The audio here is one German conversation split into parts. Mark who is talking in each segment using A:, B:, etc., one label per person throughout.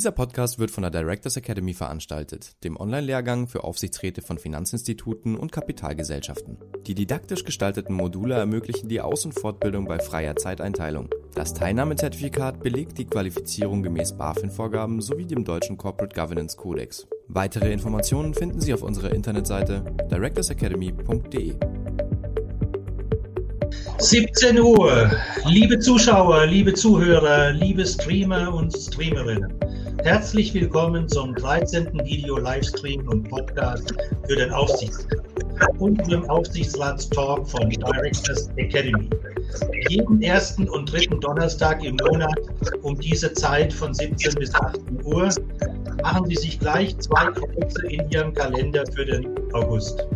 A: Dieser Podcast wird von der Directors Academy veranstaltet, dem Online-Lehrgang für Aufsichtsräte von Finanzinstituten und Kapitalgesellschaften. Die didaktisch gestalteten Module ermöglichen die Aus- und Fortbildung bei freier Zeiteinteilung. Das Teilnahmezertifikat belegt die Qualifizierung gemäß BaFin-Vorgaben sowie dem deutschen Corporate Governance Codex. Weitere Informationen finden Sie auf unserer Internetseite directorsacademy.de.
B: 17 Uhr. Liebe Zuschauer, liebe Zuhörer, liebe Streamer und Streamerinnen. Herzlich willkommen zum 13. Video-Livestream und Podcast für den Aufsichtsrat, unserem Aufsichtsratstalk von Directors Academy. Jeden ersten und dritten Donnerstag im Monat um diese Zeit von 17 bis 18 Uhr machen Sie sich gleich zwei Kreuze in Ihrem Kalender für den August.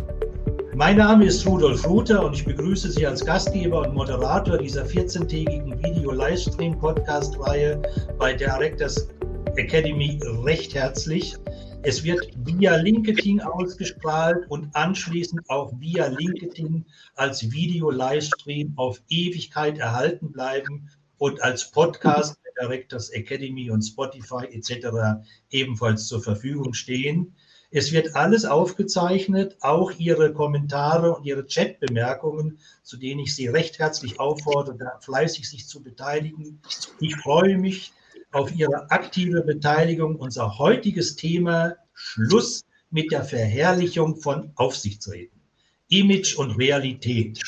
B: Mein Name ist Rudolf Ruther und ich begrüße Sie als Gastgeber und Moderator dieser 14-tägigen Video-Livestream-Podcast-Reihe bei Directors Academy recht herzlich. Es wird via LinkedIn ausgestrahlt und anschließend auch via LinkedIn als Video-Livestream auf Ewigkeit erhalten bleiben und als Podcast der Directors Academy und Spotify etc. ebenfalls zur Verfügung stehen. Es wird alles aufgezeichnet, auch Ihre Kommentare und Ihre Chatbemerkungen, zu denen ich Sie recht herzlich auffordere, fleißig sich zu beteiligen. Ich freue mich auf Ihre aktive Beteiligung. Unser heutiges Thema Schluss mit der Verherrlichung von Aufsichtsräten. Image und Realität.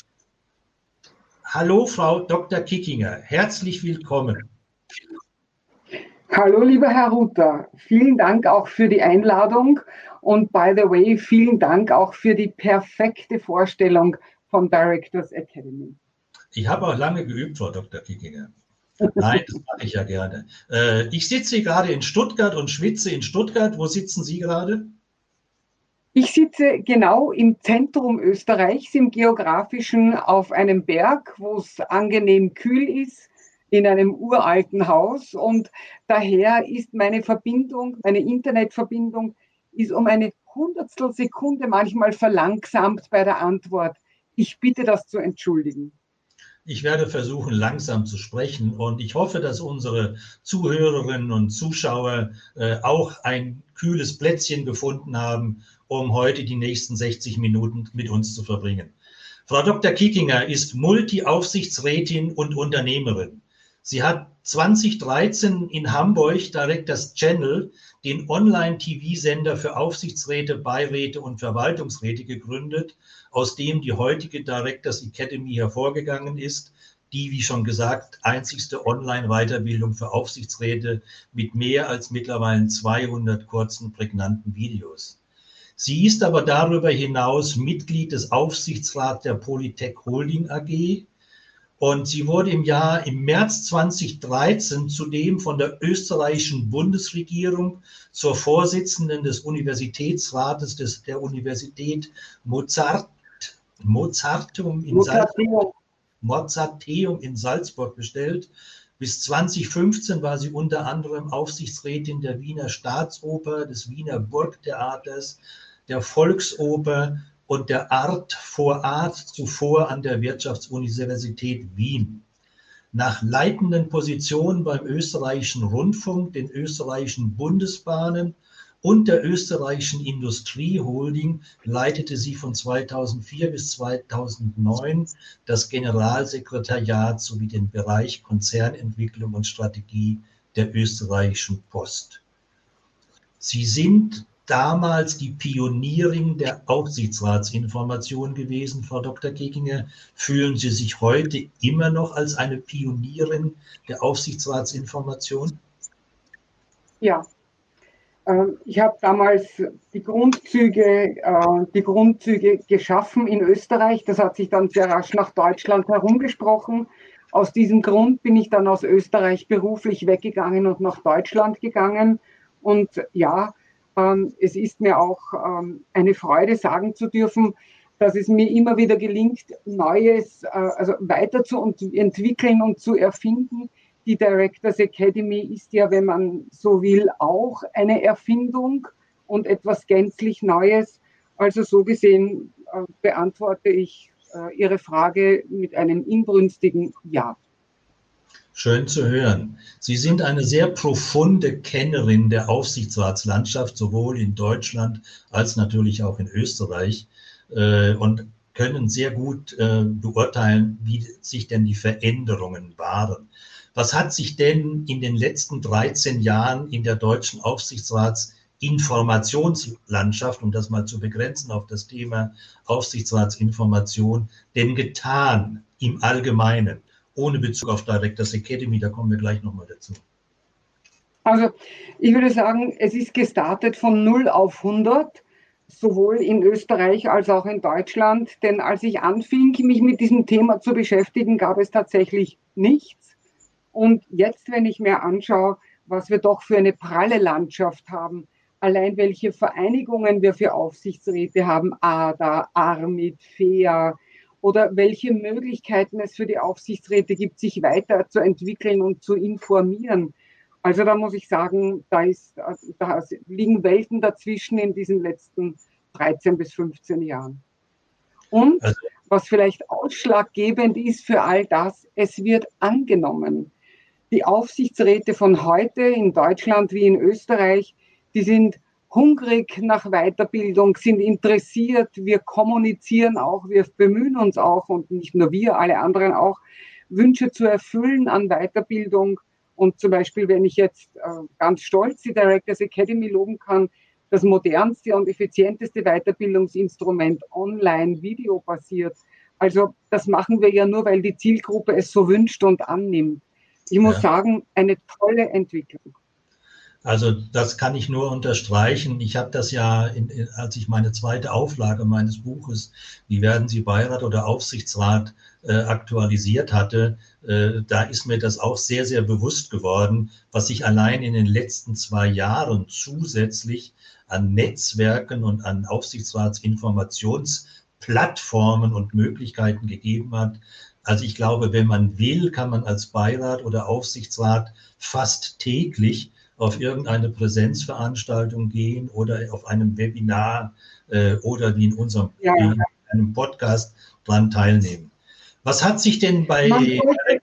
B: Hallo, Frau Dr. Kickinger. Herzlich willkommen.
C: Hallo, lieber Herr Ruther. Vielen Dank auch für die Einladung und by the way, vielen Dank auch für die perfekte Vorstellung vom Directors Academy.
B: Ich habe auch lange geübt, Frau Dr. Kickinger. Nein, das mache ich ja gerne. Äh, ich sitze gerade in Stuttgart und schwitze in Stuttgart. Wo sitzen Sie gerade?
C: Ich sitze genau im Zentrum Österreichs, im geografischen, auf einem Berg, wo es angenehm kühl ist, in einem uralten Haus. Und daher ist meine Verbindung, meine Internetverbindung ist um eine Hundertstel Sekunde manchmal verlangsamt bei der Antwort. Ich bitte das zu entschuldigen.
B: Ich werde versuchen, langsam zu sprechen und ich hoffe, dass unsere Zuhörerinnen und Zuschauer äh, auch ein kühles Plätzchen gefunden haben, um heute die nächsten 60 Minuten mit uns zu verbringen. Frau Dr. Kickinger ist Multi-Aufsichtsrätin und Unternehmerin. Sie hat 2013 in Hamburg direkt das Channel, den Online-TV-Sender für Aufsichtsräte, Beiräte und Verwaltungsräte gegründet, aus dem die heutige Directors Academy hervorgegangen ist, die, wie schon gesagt, einzigste Online-Weiterbildung für Aufsichtsräte mit mehr als mittlerweile 200 kurzen, prägnanten Videos. Sie ist aber darüber hinaus Mitglied des Aufsichtsrats der Polytech Holding AG, und sie wurde im Jahr, im März 2013 zudem von der österreichischen Bundesregierung zur Vorsitzenden des Universitätsrates des, der Universität Mozart, Mozarteum in, Salzburg, Mozarteum in Salzburg bestellt. Bis 2015 war sie unter anderem Aufsichtsrätin der Wiener Staatsoper, des Wiener Burgtheaters, der Volksoper und der Art vor Art zuvor an der Wirtschaftsuniversität Wien. Nach leitenden Positionen beim österreichischen Rundfunk, den österreichischen Bundesbahnen und der österreichischen Industrieholding leitete sie von 2004 bis 2009 das Generalsekretariat sowie den Bereich Konzernentwicklung und Strategie der österreichischen Post. Sie sind damals die Pionierin der Aufsichtsratsinformation gewesen, Frau Dr. Kekinger. Fühlen Sie sich heute immer noch als eine Pionierin der Aufsichtsratsinformation?
C: Ja. Ähm, ich habe damals die Grundzüge, äh, die Grundzüge geschaffen in Österreich. Das hat sich dann sehr rasch nach Deutschland herumgesprochen. Aus diesem Grund bin ich dann aus Österreich beruflich weggegangen und nach Deutschland gegangen. Und ja, es ist mir auch ähm, eine Freude, sagen zu dürfen, dass es mir immer wieder gelingt, Neues äh, also weiter zu entwickeln und zu erfinden. Die Directors Academy ist ja, wenn man so will, auch eine Erfindung und etwas gänzlich Neues. Also so gesehen äh, beantworte ich äh, Ihre Frage mit einem inbrünstigen Ja.
B: Schön zu hören. Sie sind eine sehr profunde Kennerin der Aufsichtsratslandschaft, sowohl in Deutschland als natürlich auch in Österreich äh, und können sehr gut äh, beurteilen, wie sich denn die Veränderungen waren. Was hat sich denn in den letzten 13 Jahren in der deutschen Aufsichtsratsinformationslandschaft, um das mal zu begrenzen auf das Thema Aufsichtsratsinformation, denn getan im Allgemeinen, ohne Bezug auf Directors Academy, da kommen wir gleich nochmal dazu.
C: Also ich würde sagen, es ist gestartet von 0 auf 100 sowohl in Österreich als auch in Deutschland. Denn als ich anfing, mich mit diesem Thema zu beschäftigen, gab es tatsächlich nichts. Und jetzt, wenn ich mir anschaue, was wir doch für eine pralle Landschaft haben, allein welche Vereinigungen wir für Aufsichtsräte haben, ADA, ARMIT, FEA, oder welche Möglichkeiten es für die Aufsichtsräte gibt, sich weiterzuentwickeln und zu informieren. Also da muss ich sagen, da, ist, da liegen Welten dazwischen in diesen letzten 13 bis 15 Jahren. Und also was vielleicht ausschlaggebend ist für all das, es wird angenommen. Die Aufsichtsräte von heute in Deutschland wie in Österreich, die sind hungrig nach Weiterbildung, sind interessiert, wir kommunizieren auch, wir bemühen uns auch und nicht nur wir, alle anderen auch, Wünsche zu erfüllen an Weiterbildung und zum Beispiel, wenn ich jetzt äh, ganz stolz die Directors Academy loben kann, das modernste und effizienteste Weiterbildungsinstrument online, videobasiert. Also das machen wir ja nur, weil die Zielgruppe es so wünscht und annimmt. Ich muss ja. sagen, eine tolle Entwicklung.
B: Also das kann ich nur unterstreichen. Ich habe das ja, in, als ich meine zweite Auflage meines Buches, wie werden Sie Beirat oder Aufsichtsrat äh, aktualisiert hatte, äh, da ist mir das auch sehr, sehr bewusst geworden, was sich allein in den letzten zwei Jahren zusätzlich an Netzwerken und an Aufsichtsratsinformationsplattformen und Möglichkeiten gegeben hat. Also ich glaube, wenn man will, kann man als Beirat oder Aufsichtsrat fast täglich auf irgendeine Präsenzveranstaltung gehen oder auf einem Webinar äh, oder wie in unserem ja. in einem Podcast dran teilnehmen. Was hat sich denn bei, sollte,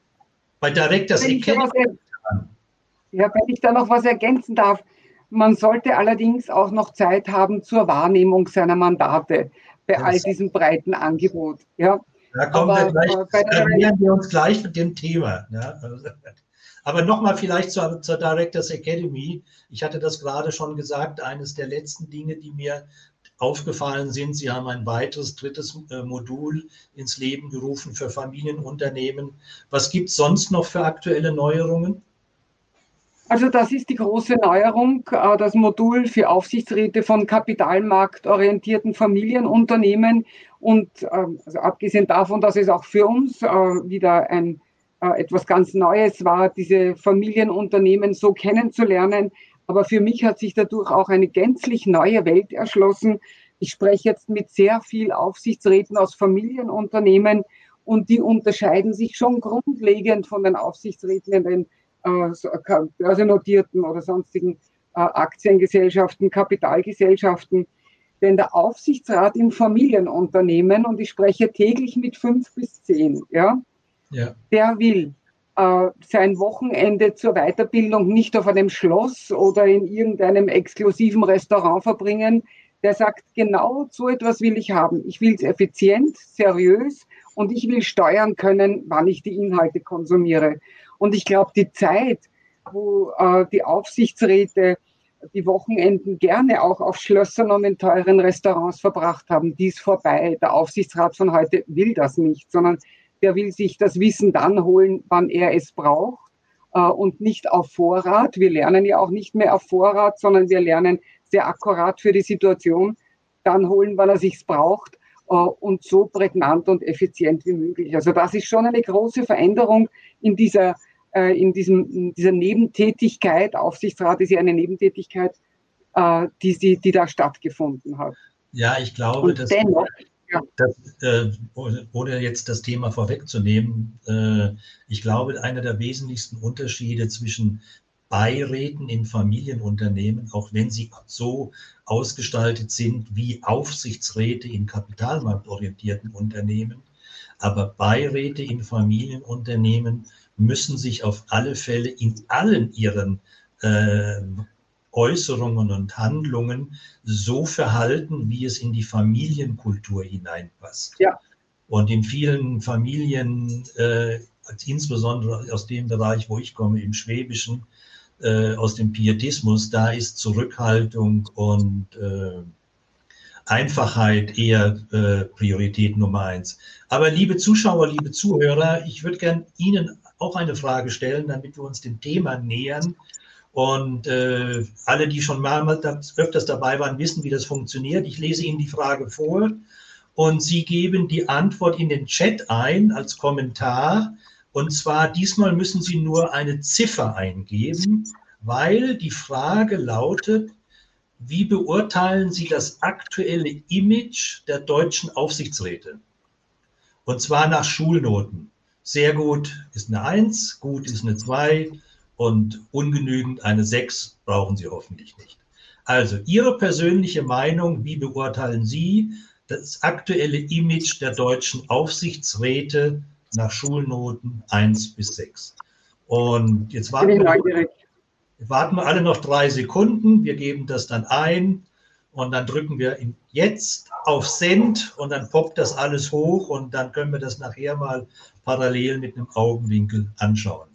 B: bei Directors
C: Academy getan? Ja, wenn ich da noch was ergänzen darf. Man sollte allerdings auch noch Zeit haben zur Wahrnehmung seiner Mandate bei all diesem breiten Angebot. Ja.
B: Da kommen Aber, wir gleich, äh, nähern wir uns gleich mit dem Thema. Ja. Aber nochmal vielleicht zur, zur Directors Academy. Ich hatte das gerade schon gesagt, eines der letzten Dinge, die mir aufgefallen sind. Sie haben ein weiteres, drittes äh, Modul ins Leben gerufen für Familienunternehmen. Was gibt es sonst noch für aktuelle Neuerungen?
C: Also das ist die große Neuerung, äh, das Modul für Aufsichtsräte von kapitalmarktorientierten Familienunternehmen. Und ähm, also abgesehen davon, dass es auch für uns äh, wieder ein äh, etwas ganz Neues war, diese Familienunternehmen so kennenzulernen. Aber für mich hat sich dadurch auch eine gänzlich neue Welt erschlossen. Ich spreche jetzt mit sehr viel Aufsichtsräten aus Familienunternehmen und die unterscheiden sich schon grundlegend von den Aufsichtsräten in den äh, börsennotierten oder sonstigen äh, Aktiengesellschaften, Kapitalgesellschaften. Denn der Aufsichtsrat im Familienunternehmen, und ich spreche täglich mit fünf bis zehn, ja, ja. der will äh, sein Wochenende zur Weiterbildung nicht auf einem Schloss oder in irgendeinem exklusiven Restaurant verbringen. Der sagt, genau so etwas will ich haben. Ich will es effizient, seriös und ich will steuern können, wann ich die Inhalte konsumiere. Und ich glaube, die Zeit, wo äh, die Aufsichtsräte die Wochenenden gerne auch auf Schlössern und in teuren Restaurants verbracht haben, die ist vorbei. Der Aufsichtsrat von heute will das nicht, sondern der will sich das Wissen dann holen, wann er es braucht äh, und nicht auf Vorrat. Wir lernen ja auch nicht mehr auf Vorrat, sondern wir lernen sehr akkurat für die Situation, dann holen, wann er sich's braucht äh, und so prägnant und effizient wie möglich. Also das ist schon eine große Veränderung in dieser, äh, in diesem, in dieser Nebentätigkeit. Aufsichtsrat ist ja eine Nebentätigkeit, äh, die, sie, die da stattgefunden hat.
B: Ja, ich glaube, und dass dennoch, ja. Das, äh, ohne jetzt das Thema vorwegzunehmen, äh, ich glaube, einer der wesentlichsten Unterschiede zwischen Beiräten in Familienunternehmen, auch wenn sie so ausgestaltet sind wie Aufsichtsräte in kapitalmarktorientierten Unternehmen, aber Beiräte in Familienunternehmen müssen sich auf alle Fälle in allen ihren äh, Äußerungen und Handlungen so verhalten, wie es in die Familienkultur hineinpasst. Ja. Und in vielen Familien, äh, insbesondere aus dem Bereich, wo ich komme, im Schwäbischen, äh, aus dem Pietismus, da ist Zurückhaltung und äh, Einfachheit eher äh, Priorität Nummer eins. Aber liebe Zuschauer, liebe Zuhörer, ich würde gern Ihnen auch eine Frage stellen, damit wir uns dem Thema nähern. Und äh, alle, die schon mal öfters dabei waren, wissen, wie das funktioniert. Ich lese Ihnen die Frage vor und Sie geben die Antwort in den Chat ein als Kommentar. Und zwar diesmal müssen Sie nur eine Ziffer eingeben, weil die Frage lautet, wie beurteilen Sie das aktuelle Image der deutschen Aufsichtsräte? Und zwar nach Schulnoten. Sehr gut ist eine 1, gut ist eine 2 und ungenügend eine 6 brauchen Sie hoffentlich nicht. Also Ihre persönliche Meinung, wie beurteilen Sie das aktuelle Image der deutschen Aufsichtsräte nach Schulnoten 1 bis 6? Und jetzt warten wir, warten wir alle noch drei Sekunden. Wir geben das dann ein und dann drücken wir jetzt auf Send und dann poppt das alles hoch und dann können wir das nachher mal parallel mit einem Augenwinkel anschauen.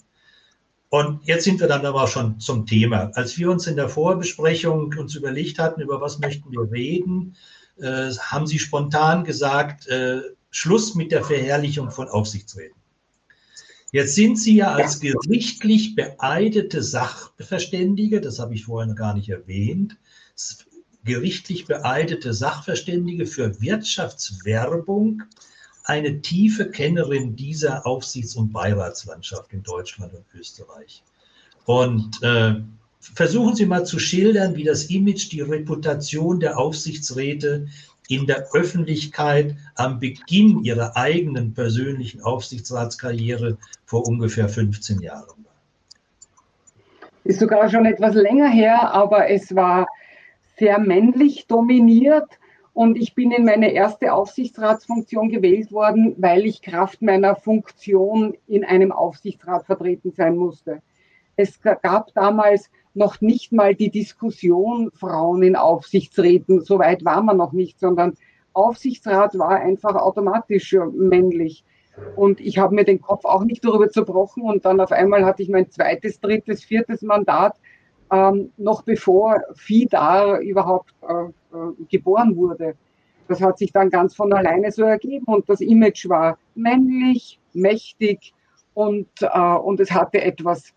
B: Und jetzt sind wir dann aber schon zum Thema. Als wir uns in der Vorbesprechung uns überlegt hatten, über was möchten wir reden, äh, haben Sie spontan gesagt, äh, Schluss mit der Verherrlichung von Aufsichtsräten. Jetzt sind Sie ja als gerichtlich beeidete Sachverständige, das habe ich vorhin gar nicht erwähnt, gerichtlich beeidete Sachverständige für Wirtschaftswerbung, eine tiefe Kennerin dieser Aufsichts- und Beiratslandschaft in Deutschland und Österreich. Und äh, versuchen Sie mal zu schildern, wie das Image, die Reputation der Aufsichtsräte in der Öffentlichkeit am Beginn ihrer eigenen persönlichen Aufsichtsratskarriere vor ungefähr 15 Jahren war.
C: Ist sogar schon etwas länger her, aber es war sehr männlich dominiert. Und ich bin in meine erste Aufsichtsratsfunktion gewählt worden, weil ich Kraft meiner Funktion in einem Aufsichtsrat vertreten sein musste. Es gab damals noch nicht mal die Diskussion Frauen in Aufsichtsräten. So weit war man noch nicht, sondern Aufsichtsrat war einfach automatisch männlich. Und ich habe mir den Kopf auch nicht darüber zerbrochen. Und dann auf einmal hatte ich mein zweites, drittes, viertes Mandat, ähm, noch bevor FIDAR überhaupt äh, äh, geboren wurde. Das hat sich dann ganz von alleine so ergeben. Und das Image war männlich, mächtig und, äh, und es hatte etwas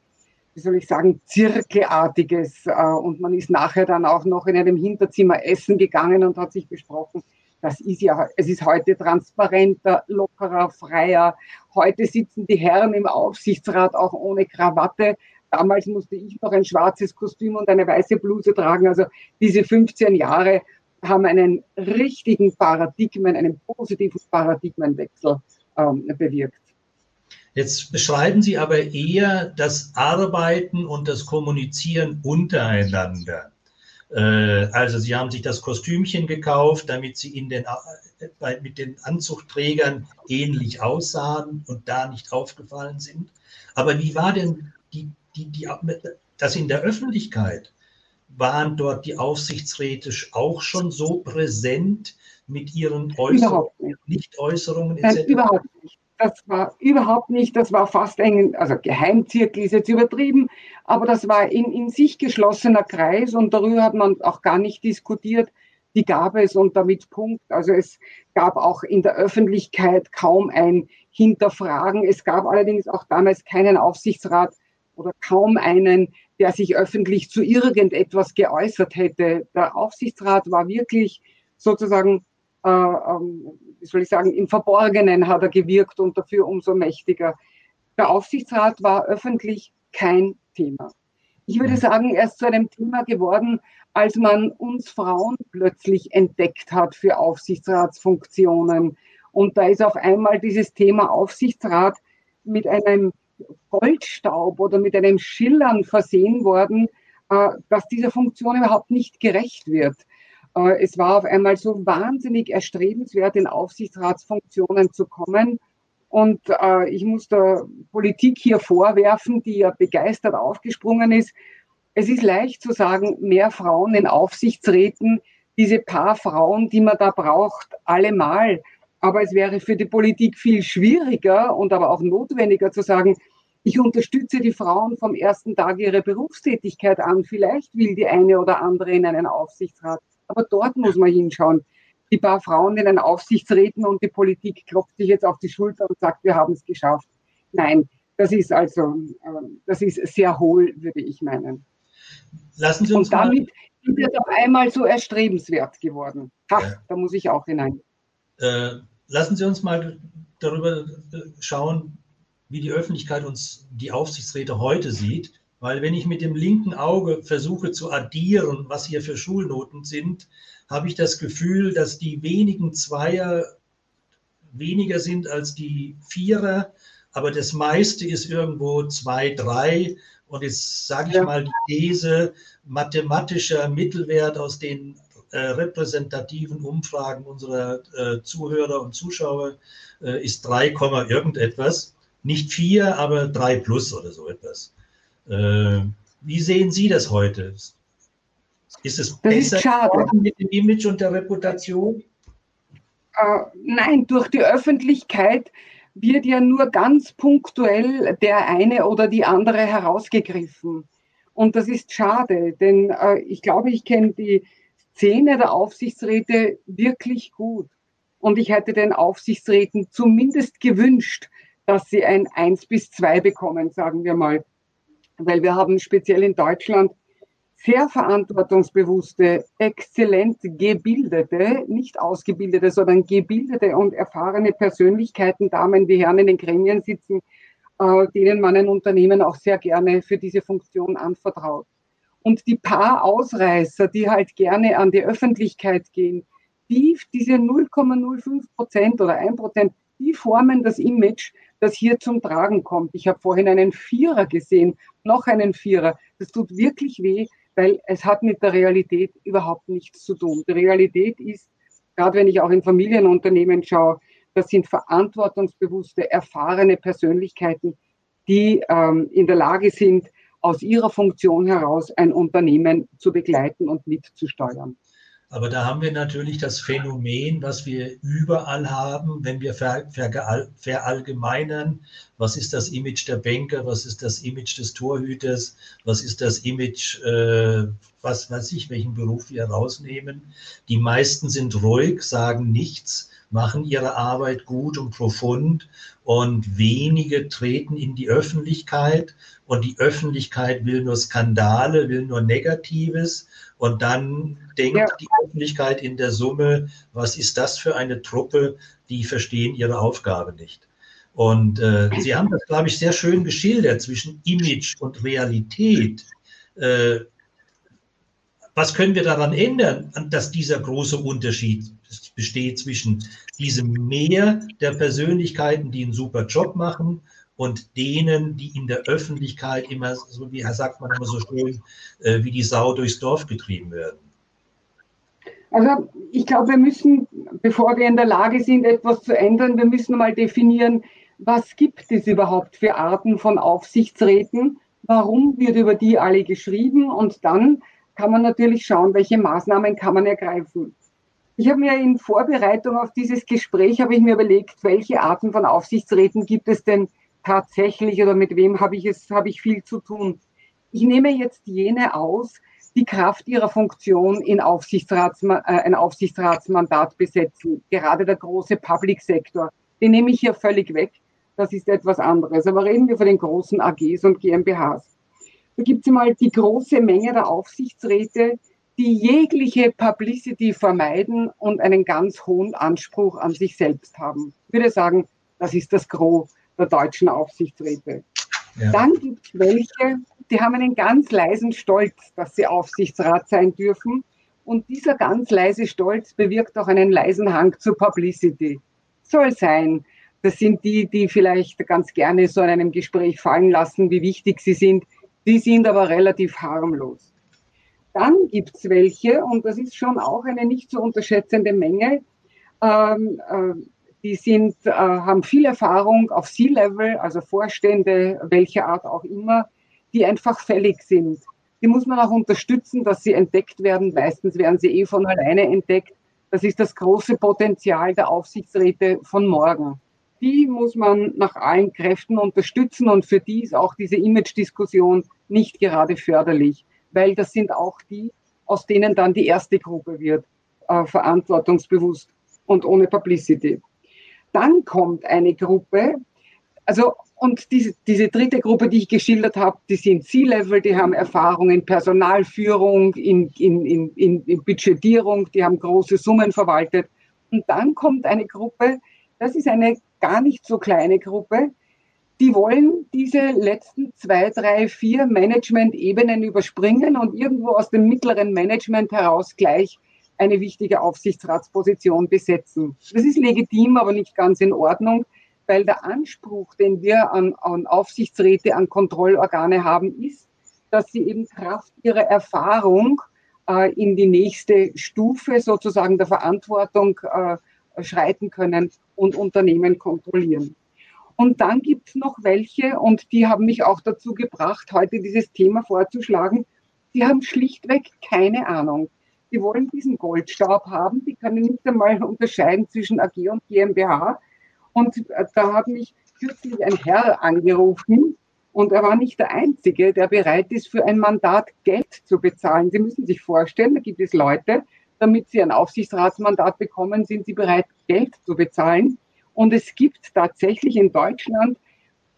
C: wie soll ich sagen, Zirkelartiges. Äh, und man ist nachher dann auch noch in einem Hinterzimmer essen gegangen und hat sich besprochen, das ist ja, es ist heute transparenter, lockerer, freier. Heute sitzen die Herren im Aufsichtsrat auch ohne Krawatte. Damals musste ich noch ein schwarzes Kostüm und eine weiße Bluse tragen. Also diese 15 Jahre haben einen richtigen Paradigmen, einen positiven Paradigmenwechsel ähm, bewirkt.
B: Jetzt beschreiben Sie aber eher das Arbeiten und das Kommunizieren untereinander. Äh, also Sie haben sich das Kostümchen gekauft, damit Sie in den, äh, mit den Anzugträgern ähnlich aussahen und da nicht aufgefallen sind. Aber wie war denn die, die, die, das in der Öffentlichkeit? Waren dort die Aufsichtsräte auch schon so präsent mit ihren Äußerungen, Nicht-Äußerungen
C: etc.? Überhaupt nicht das war überhaupt nicht, das war fast ein, also Geheimzirkel ist jetzt übertrieben, aber das war in, in sich geschlossener Kreis und darüber hat man auch gar nicht diskutiert. Die gab es und damit Punkt. Also es gab auch in der Öffentlichkeit kaum ein Hinterfragen. Es gab allerdings auch damals keinen Aufsichtsrat oder kaum einen, der sich öffentlich zu irgendetwas geäußert hätte. Der Aufsichtsrat war wirklich sozusagen äh, ähm, wie soll ich sagen, im Verborgenen hat er gewirkt und dafür umso mächtiger. Der Aufsichtsrat war öffentlich kein Thema. Ich würde sagen, er ist zu einem Thema geworden, als man uns Frauen plötzlich entdeckt hat für Aufsichtsratsfunktionen. Und da ist auf einmal dieses Thema Aufsichtsrat mit einem Goldstaub oder mit einem Schillern versehen worden, äh, dass dieser Funktion überhaupt nicht gerecht wird. Äh, es war auf einmal so wahnsinnig erstrebenswert, in Aufsichtsratsfunktionen zu kommen. Und äh, ich muss der Politik hier vorwerfen, die ja begeistert aufgesprungen ist. Es ist leicht zu sagen, mehr Frauen in Aufsichtsräten, diese paar Frauen, die man da braucht, allemal. Aber es wäre für die Politik viel schwieriger und aber auch notwendiger zu sagen, ich unterstütze die Frauen vom ersten Tag ihrer Berufstätigkeit an. Vielleicht will die eine oder andere in einen Aufsichtsrat. Aber dort muss man hinschauen. Die paar Frauen in einen Aufsichtsräten und die Politik klopft sich jetzt auf die Schulter und sagt, wir haben es geschafft. Nein, das ist also, ähm, das ist sehr hohl, würde ich meinen.
B: Lassen Sie uns
C: und damit mal... ist es auf einmal so erstrebenswert geworden. Ha, ja. da muss ich auch hinein.
B: Äh, lassen Sie uns mal darüber äh, schauen, wie die Öffentlichkeit uns die Aufsichtsräte heute sieht. Weil wenn ich mit dem linken Auge versuche zu addieren, was hier für Schulnoten sind, habe ich das Gefühl, dass die wenigen Zweier weniger sind als die Vierer, aber das meiste ist irgendwo zwei, drei. Und jetzt sage ich ja. mal die These, mathematischer Mittelwert aus den äh, repräsentativen Umfragen unserer äh, Zuhörer und Zuschauer äh, ist 3, irgendetwas nicht vier, aber drei plus oder so etwas. Äh, wie sehen Sie das heute? Ist es das besser
C: ist
B: mit dem Image und der Reputation?
C: Äh, nein, durch die Öffentlichkeit wird ja nur ganz punktuell der eine oder die andere herausgegriffen. Und das ist schade, denn äh, ich glaube, ich kenne die Szene der Aufsichtsräte wirklich gut. Und ich hätte den Aufsichtsräten zumindest gewünscht, dass sie ein 1 bis 2 bekommen, sagen wir mal. Weil wir haben speziell in Deutschland sehr verantwortungsbewusste, exzellent gebildete, nicht ausgebildete, sondern gebildete und erfahrene Persönlichkeiten, Damen wie Herren in den Gremien sitzen, äh, denen man ein Unternehmen auch sehr gerne für diese Funktion anvertraut. Und die paar Ausreißer, die halt gerne an die Öffentlichkeit gehen, die diese 0,05 Prozent oder 1 Prozent, die formen das Image, das hier zum Tragen kommt. Ich habe vorhin einen Vierer gesehen, noch einen Vierer. Das tut wirklich weh, weil es hat mit der Realität überhaupt nichts zu tun. Die Realität ist, gerade wenn ich auch in Familienunternehmen schaue, das sind verantwortungsbewusste, erfahrene Persönlichkeiten, die ähm, in der Lage sind, aus ihrer Funktion heraus ein Unternehmen zu begleiten und mitzusteuern.
B: Aber da haben wir natürlich das Phänomen, was wir überall haben, wenn wir ver, ver, verallgemeinern. Was ist das Image der Banker? Was ist das Image des Torhüters? Was ist das Image, äh, was weiß ich, welchen Beruf wir rausnehmen? Die meisten sind ruhig, sagen nichts, machen ihre Arbeit gut und profund und wenige treten in die Öffentlichkeit und die Öffentlichkeit will nur Skandale, will nur Negatives und dann denkt ja. die Öffentlichkeit in der Summe, was ist das für eine Truppe, die verstehen ihre Aufgabe nicht. Und äh, Sie haben das, glaube ich, sehr schön geschildert zwischen Image und Realität. Äh, was können wir daran ändern, dass dieser große Unterschied besteht zwischen diesem Meer der Persönlichkeiten, die einen super Job machen, und denen, die in der Öffentlichkeit immer, so wie sagt man immer so schön, äh, wie die Sau durchs Dorf getrieben werden?
C: Also ich glaube, wir müssen, bevor wir in der Lage sind, etwas zu ändern, wir müssen mal definieren, was gibt es überhaupt für Arten von Aufsichtsräten, warum wird über die alle geschrieben und dann kann man natürlich schauen, welche Maßnahmen kann man ergreifen. Ich habe mir in Vorbereitung auf dieses Gespräch, habe ich mir überlegt, welche Arten von Aufsichtsräten gibt es denn tatsächlich oder mit wem habe ich es, habe ich viel zu tun. Ich nehme jetzt jene aus, die Kraft ihrer Funktion in Aufsichtsrats, äh, ein Aufsichtsratsmandat besetzen. Gerade der große Public Sektor, den nehme ich hier völlig weg. Das ist etwas anderes. Aber reden wir von den großen AGs und GmbHs. Da gibt es mal die große Menge der Aufsichtsräte, die jegliche Publicity vermeiden und einen ganz hohen Anspruch an sich selbst haben. Ich würde sagen, das ist das Gros der deutschen Aufsichtsräte. Ja. Dann gibt es welche, die haben einen ganz leisen Stolz, dass sie Aufsichtsrat sein dürfen. Und dieser ganz leise Stolz bewirkt auch einen leisen Hang zur Publicity. Soll sein. Das sind die, die vielleicht ganz gerne so in einem Gespräch fallen lassen, wie wichtig sie sind. Die sind aber relativ harmlos. Dann gibt es welche, und das ist schon auch eine nicht zu unterschätzende Menge, ähm, äh, die sind, äh, haben viel Erfahrung auf C-Level, also Vorstände, welcher Art auch immer, die einfach fällig sind. Die muss man auch unterstützen, dass sie entdeckt werden. Meistens werden sie eh von alleine entdeckt. Das ist das große Potenzial der Aufsichtsräte von morgen. Die muss man nach allen Kräften unterstützen und für die ist auch diese Image-Diskussion nicht gerade förderlich, weil das sind auch die, aus denen dann die erste Gruppe wird, äh, verantwortungsbewusst und ohne Publicity. Dann kommt eine Gruppe, also und diese, diese dritte Gruppe, die ich geschildert habe, die sind C-Level, die haben Erfahrung in Personalführung, in, in, in, in Budgetierung, die haben große Summen verwaltet. Und dann kommt eine Gruppe, das ist eine gar nicht so kleine Gruppe, die wollen diese letzten zwei, drei, vier Management-Ebenen überspringen und irgendwo aus dem mittleren Management heraus gleich eine wichtige Aufsichtsratsposition besetzen. Das ist legitim, aber nicht ganz in Ordnung, weil der Anspruch, den wir an, an Aufsichtsräte, an Kontrollorgane haben, ist, dass sie eben Kraft ihrer Erfahrung äh, in die nächste Stufe sozusagen der Verantwortung äh, schreiten können und Unternehmen kontrollieren. Und dann gibt es noch welche, und die haben mich auch dazu gebracht, heute dieses Thema vorzuschlagen, die haben schlichtweg keine Ahnung die wollen diesen Goldstaub haben, die können nicht einmal unterscheiden zwischen AG und GmbH. Und äh, da hat mich kürzlich ein Herr angerufen und er war nicht der Einzige, der bereit ist, für ein Mandat Geld zu bezahlen. Sie müssen sich vorstellen, da gibt es Leute, damit sie ein Aufsichtsratsmandat bekommen, sind sie bereit, Geld zu bezahlen. Und es gibt tatsächlich in Deutschland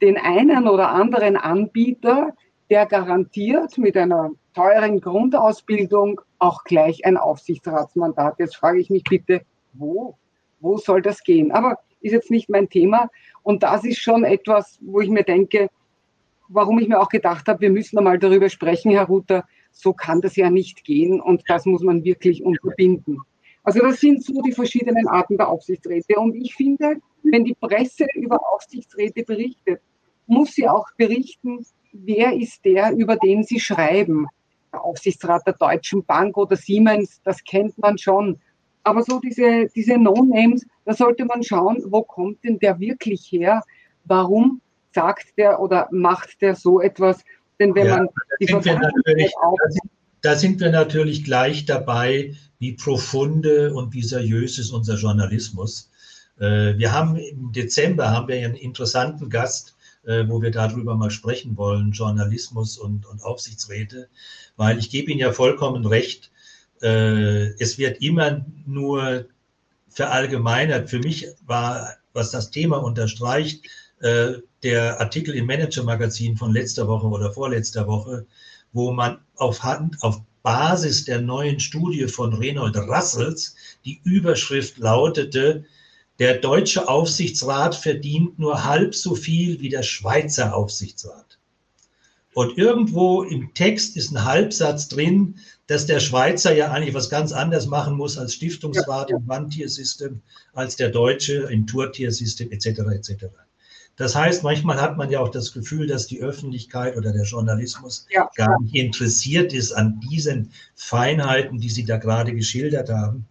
C: den einen oder anderen Anbieter, der garantiert mit einer teuren Grundausbildung auch gleich ein Aufsichtsratsmandat. Jetzt frage ich mich bitte, wo? Wo soll das gehen? Aber ist jetzt nicht mein Thema. Und das ist schon etwas, wo ich mir denke, warum ich mir auch gedacht habe, wir müssen einmal darüber sprechen, Herr Ruther. So kann das ja nicht gehen und das muss man wirklich unterbinden. Also das sind so die verschiedenen Arten der Aufsichtsräte. Und ich finde, wenn die Presse über Aufsichtsräte berichtet, muss sie auch berichten, wer ist der, über den sie schreiben der Aufsichtsrat der Deutschen Bank oder Siemens, das kennt man schon. Aber so diese, diese No-Names, da sollte man schauen, wo kommt denn der wirklich her? Warum sagt der oder macht der so etwas? Denn wenn ja, man die
B: Vergangenheit auch da sind wir natürlich gleich dabei, wie profunde und wie seriös ist unser Journalismus. Äh, wir haben im Dezember haben wir einen interessanten Gast, äh, wo wir darüber mal sprechen wollen, Journalismus und, und Aufsichtsräte weil ich gebe Ihnen ja vollkommen recht, äh, es wird immer nur verallgemeinert. Für mich war, was das Thema unterstreicht, äh, der Artikel im Manager-Magazin von letzter Woche oder vorletzter Woche, wo man auf, Hand, auf Basis der neuen Studie von Reynold Russells die Überschrift lautete, der deutsche Aufsichtsrat verdient nur halb so viel wie der Schweizer Aufsichtsrat. Und irgendwo im Text ist ein Halbsatz drin, dass der Schweizer ja eigentlich was ganz anderes machen muss als Stiftungsrat im Wandtiersystem, als der Deutsche im Tourtiersystem etc. etc. Das heißt, manchmal hat man ja auch das Gefühl, dass die Öffentlichkeit oder der Journalismus ja. gar nicht interessiert ist an diesen Feinheiten, die Sie da gerade geschildert haben.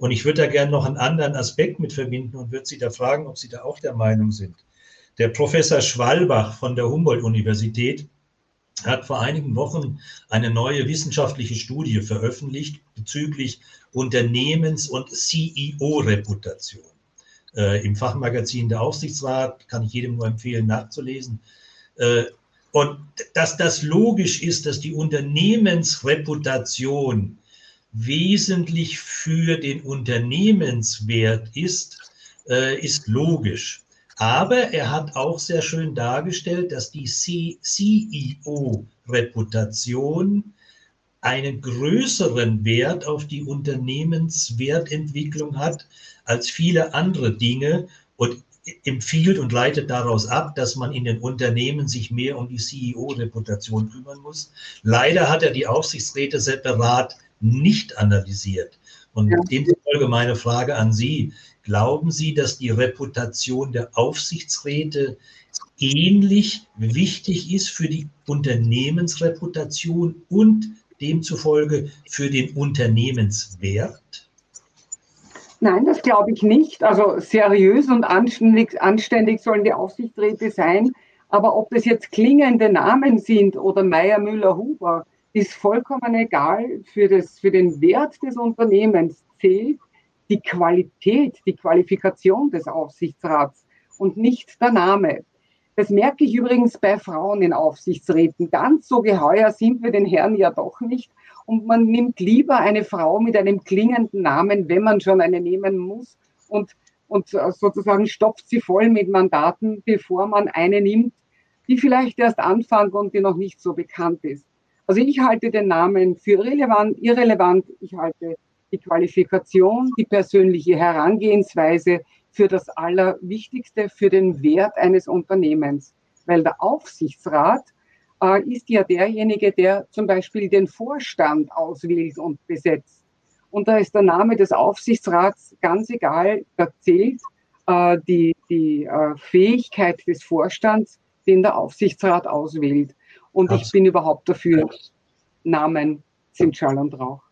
B: Und ich würde da gerne noch einen anderen Aspekt mit verbinden und würde Sie da fragen, ob Sie da auch der Meinung sind. Der Professor Schwalbach von der Humboldt-Universität hat vor einigen Wochen eine neue wissenschaftliche Studie veröffentlicht bezüglich Unternehmens- und CEO-Reputation. Äh, Im Fachmagazin der Aufsichtsrat kann ich jedem nur empfehlen, nachzulesen. Äh, und dass das logisch ist, dass die Unternehmensreputation wesentlich für den Unternehmenswert ist, äh, ist logisch. Aber er hat auch sehr schön dargestellt, dass die CEO-Reputation einen größeren Wert auf die Unternehmenswertentwicklung hat als viele andere Dinge und empfiehlt und leitet daraus ab, dass man in den Unternehmen sich mehr um die CEO-Reputation kümmern muss. Leider hat er die Aufsichtsräte separat nicht analysiert. Und ja. demzufolge meine Frage an Sie. Glauben Sie, dass die Reputation der Aufsichtsräte ähnlich wichtig ist für die Unternehmensreputation und demzufolge für den Unternehmenswert?
C: Nein, das glaube ich nicht. Also seriös und anständig, anständig sollen die Aufsichtsräte sein. Aber ob das jetzt klingende Namen sind oder Meier, Müller, Huber, ist vollkommen egal. Für, das, für den Wert des Unternehmens zählt die Qualität, die Qualifikation des Aufsichtsrats und nicht der Name. Das merke ich übrigens bei Frauen in Aufsichtsräten. Ganz so geheuer sind wir den Herren ja doch nicht. Und man nimmt lieber eine Frau mit einem klingenden Namen, wenn man schon eine nehmen muss, und, und sozusagen stopft sie voll mit Mandaten, bevor man eine nimmt, die vielleicht erst anfängt und die noch nicht so bekannt ist. Also ich halte den Namen für relevant, irrelevant. Ich halte die Qualifikation, die persönliche Herangehensweise für das Allerwichtigste, für den Wert eines Unternehmens. Weil der Aufsichtsrat äh, ist ja derjenige, der zum Beispiel den Vorstand auswählt und besetzt. Und da ist der Name des Aufsichtsrats ganz egal, da zählt äh, die, die äh, Fähigkeit des Vorstands, den der Aufsichtsrat auswählt. Und Absolut. ich bin überhaupt dafür, Namen sind Schall und Rauch.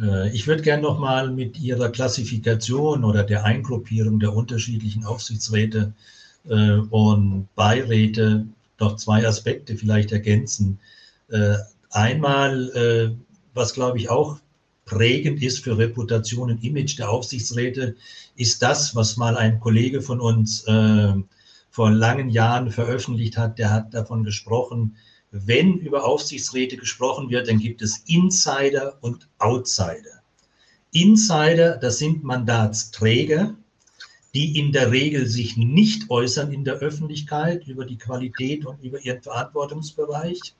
B: Äh, ich würde gerne noch mal mit Ihrer Klassifikation oder der Eingruppierung der unterschiedlichen Aufsichtsräte äh, und Beiräte noch zwei Aspekte vielleicht ergänzen. Äh, einmal, was glaube ich auch prägend ist für Reputation und Image der Aufsichtsräte, ist das, was mal ein Kollege von uns vor langen Jahren veröffentlicht hat. Der hat davon gesprochen, wenn über Aufsichtsräte gesprochen wird, dann gibt es Insider und Outsider. Insider, das sind Mandatsträger, die in der Regel sich nicht äußern in der Öffentlichkeit über die Qualität und über ihren Verantwortungsbereich.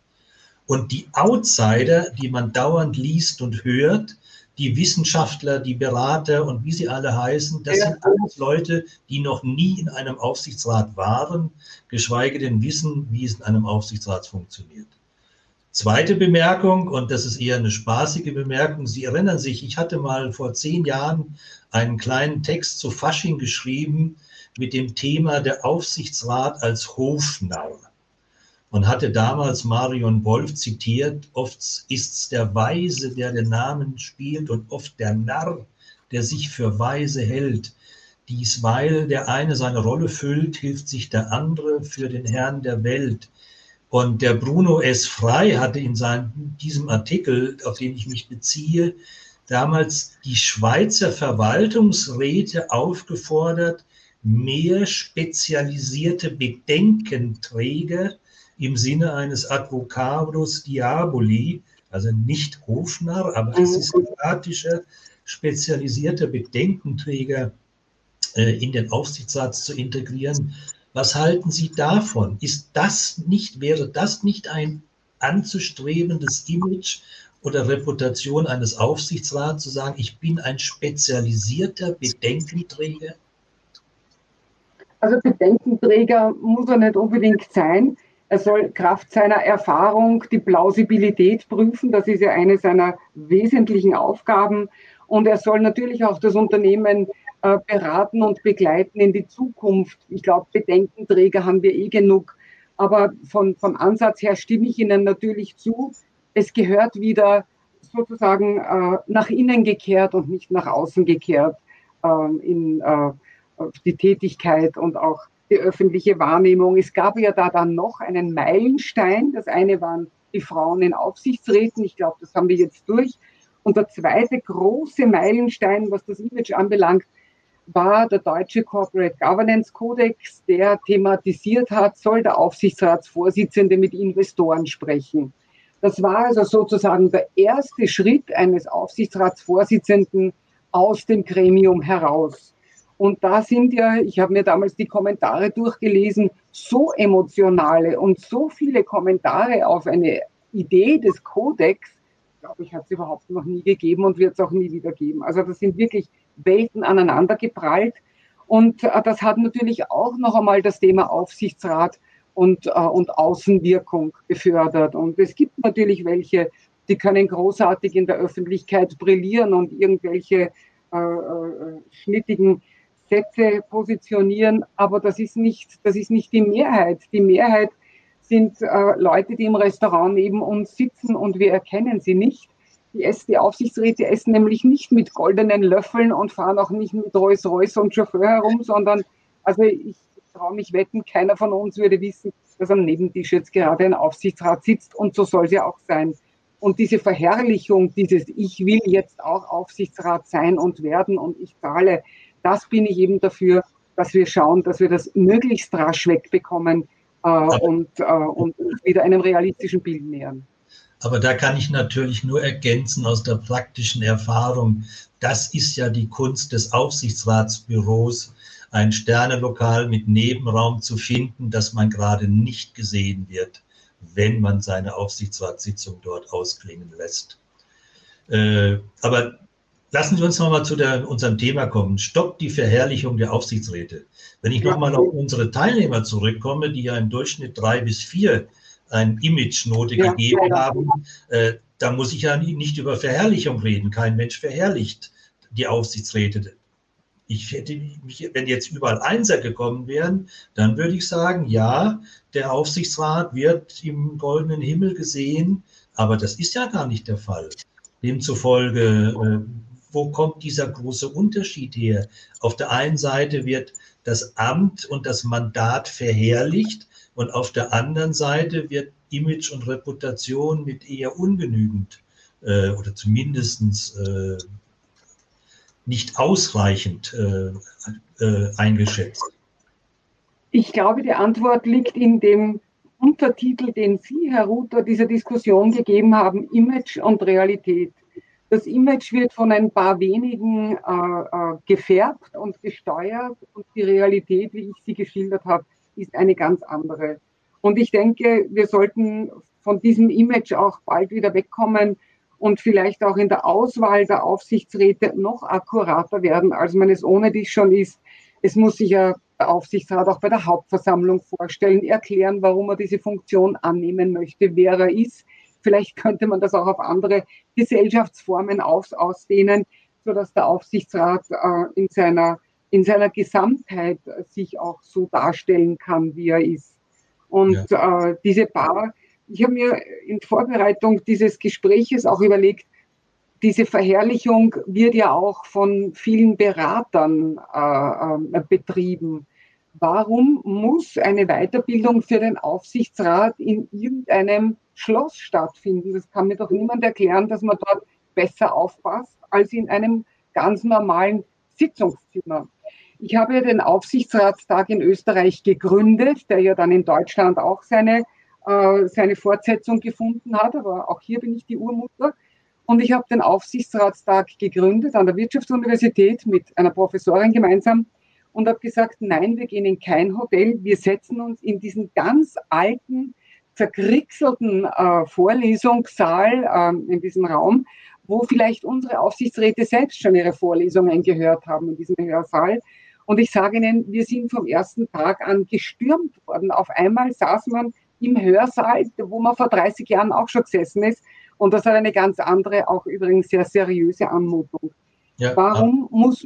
B: Und die Outsider, die man dauernd liest und hört, die Wissenschaftler, die Berater und wie sie alle heißen, das ja. sind alles Leute, die noch nie in einem Aufsichtsrat waren, geschweige denn wissen, wie es in einem Aufsichtsrat funktioniert. Zweite Bemerkung, und das ist eher eine spaßige Bemerkung, Sie erinnern sich, ich hatte mal vor zehn Jahren einen kleinen Text zu Fasching geschrieben mit dem Thema der Aufsichtsrat als Hofnarr und hatte damals Marion Wolf zitiert, oft ist's der Weise, der den Namen spielt und oft der Narr, der sich für weise hält. Dies, weil der eine seine Rolle füllt, hilft sich der andere für den Herrn der Welt. Und der Bruno S. Frei hatte in seinem, diesem Artikel, auf den ich mich beziehe, damals die Schweizer Verwaltungsräte aufgefordert, mehr spezialisierte Bedenkenträger im Sinne eines Advocatus Diaboli, also nicht Hofnarr, aber es ist systematischer, spezialisierter Bedenkenträger äh, in den Aufsichtsrat zu integrieren. Was halten Sie davon? Ist das nicht, wäre das nicht ein anzustrebendes Image oder Reputation eines Aufsichtsrats, zu sagen, ich bin ein spezialisierter Bedenkenträger?
C: Also Bedenkenträger muss er nicht unbedingt sein. Er soll Kraft seiner Erfahrung die Plausibilität prüfen. Das ist ja eine seiner wesentlichen Aufgaben. Und er soll natürlich auch das Unternehmen äh, beraten und begleiten in die Zukunft. Ich glaube, Bedenkenträger haben wir eh genug. Aber von, vom Ansatz her stimme ich Ihnen natürlich zu. Es gehört wieder sozusagen äh, nach innen gekehrt und nicht nach außen gekehrt äh, in die Tätigkeit und auch die öffentliche Wahrnehmung. Es gab ja da dann noch einen Meilenstein. Das eine waren die Frauen in Aufsichtsräten. Ich glaube, das haben wir jetzt durch. Und der zweite große Meilenstein, was das Image anbelangt, war der deutsche Corporate Governance Codex, der thematisiert hat, soll der Aufsichtsratsvorsitzende mit Investoren sprechen. Das war also sozusagen der erste Schritt eines Aufsichtsratsvorsitzenden aus dem Gremium heraus. Und da sind ja, ich habe mir damals die Kommentare durchgelesen, so emotionale und so viele Kommentare auf eine Idee des Kodex, glaube ich, hat es überhaupt noch nie gegeben und wird es auch nie wieder geben. Also das sind wirklich Welten aneinander geprallt. Und äh, das hat natürlich auch noch einmal das Thema Aufsichtsrat und, äh, und Außenwirkung gefördert. Und es gibt natürlich welche, die können großartig in der Öffentlichkeit brillieren und irgendwelche äh, äh schnittigen Sätze positionieren, aber das ist nicht, das ist nicht die Mehrheit. Die Mehrheit sind äh, Leute, die im Restaurant neben uns sitzen und wir erkennen sie nicht. Die, essen, die Aufsichtsräte essen nämlich nicht mit goldenen Löffeln und fahren auch nicht mit Rolls-Royce und Chauffeur herum, sondern, also ich traue mich wetten, keiner von uns würde wissen, dass am Nebentisch jetzt gerade ein Aufsichtsrat sitzt und so soll es ja auch sein. Und diese Verherrlichung, dieses Ich will jetzt auch Aufsichtsrat sein und werden und ich zahle, das bin ich eben dafür, dass wir schauen, dass wir das möglichst rasch wegbekommen äh, und, äh, und wieder einem realistischen Bild nähern.
B: Aber da kann ich natürlich nur ergänzen aus der praktischen Erfahrung. Das ist ja die Kunst des Aufsichtsratsbüros, ein Sternelokal mit Nebenraum zu finden, dass man gerade nicht gesehen wird, wenn man seine Aufsichtsratssitzung dort ausklingen lässt. Äh, aber lassen Sie uns nochmal zu der, unserem Thema kommen. Stoppt die Verherrlichung der Aufsichtsräte. Wenn ich nochmal auf unsere Teilnehmer zurückkomme, die ja im Durchschnitt drei bis vier ein Image-Note ja, gegeben ja. haben, äh, da muss ich ja nicht über Verherrlichung reden. Kein Mensch verherrlicht die Aufsichtsräte. Ich hätte mich, wenn jetzt überall Einser gekommen wären, dann würde ich sagen, ja, der Aufsichtsrat wird im goldenen Himmel gesehen, aber das ist ja gar nicht der Fall. Demzufolge, äh, wo kommt dieser große Unterschied her? Auf der einen Seite wird das Amt und das Mandat verherrlicht und auf der anderen Seite wird Image und Reputation mit eher ungenügend äh, oder zumindest äh, nicht ausreichend äh, äh, eingeschätzt.
C: Ich glaube, die Antwort liegt in dem Untertitel, den Sie, Herr Ruther, dieser Diskussion gegeben haben, Image und Realität. Das Image wird von ein paar wenigen äh, äh, gefärbt und gesteuert und die Realität, wie ich sie geschildert habe, ist eine ganz andere. Und ich denke, wir sollten von diesem Image auch bald wieder wegkommen und vielleicht auch in der Auswahl der Aufsichtsräte noch akkurater werden, als man es ohne dies schon ist. Es muss sich ja der Aufsichtsrat auch bei der Hauptversammlung vorstellen, erklären, warum er diese Funktion annehmen möchte, wer er ist. Vielleicht könnte man das auch auf andere Gesellschaftsformen aus, ausdehnen, sodass der Aufsichtsrat äh, in, seiner, in seiner Gesamtheit sich auch so darstellen kann, wie er ist. Und ja. äh, diese paar, ich habe mir in Vorbereitung dieses Gespräches auch überlegt, diese Verherrlichung wird ja auch von vielen Beratern äh, äh, betrieben. Warum muss eine Weiterbildung für den Aufsichtsrat in irgendeinem Schloss stattfinden? Das kann mir doch niemand erklären, dass man dort besser aufpasst als in einem ganz normalen Sitzungszimmer. Ich habe ja den Aufsichtsratstag in Österreich gegründet, der ja dann in Deutschland auch seine, äh, seine Fortsetzung gefunden hat, aber auch hier bin ich die Urmutter. Und ich habe den Aufsichtsratstag gegründet an der Wirtschaftsuniversität mit einer Professorin gemeinsam und habe gesagt, nein, wir gehen in kein Hotel, wir setzen uns in diesen ganz alten, zerkrieselten äh, Vorlesungssaal äh, in diesem Raum, wo vielleicht unsere Aufsichtsräte selbst schon ihre Vorlesungen gehört haben in diesem Hörsaal und ich sage Ihnen, wir sind vom ersten Tag an gestürmt worden. Auf einmal saß man im Hörsaal, wo man vor 30 Jahren auch schon gesessen ist. Und das hat eine ganz andere, auch übrigens sehr seriöse Anmutung. Ja. Warum muss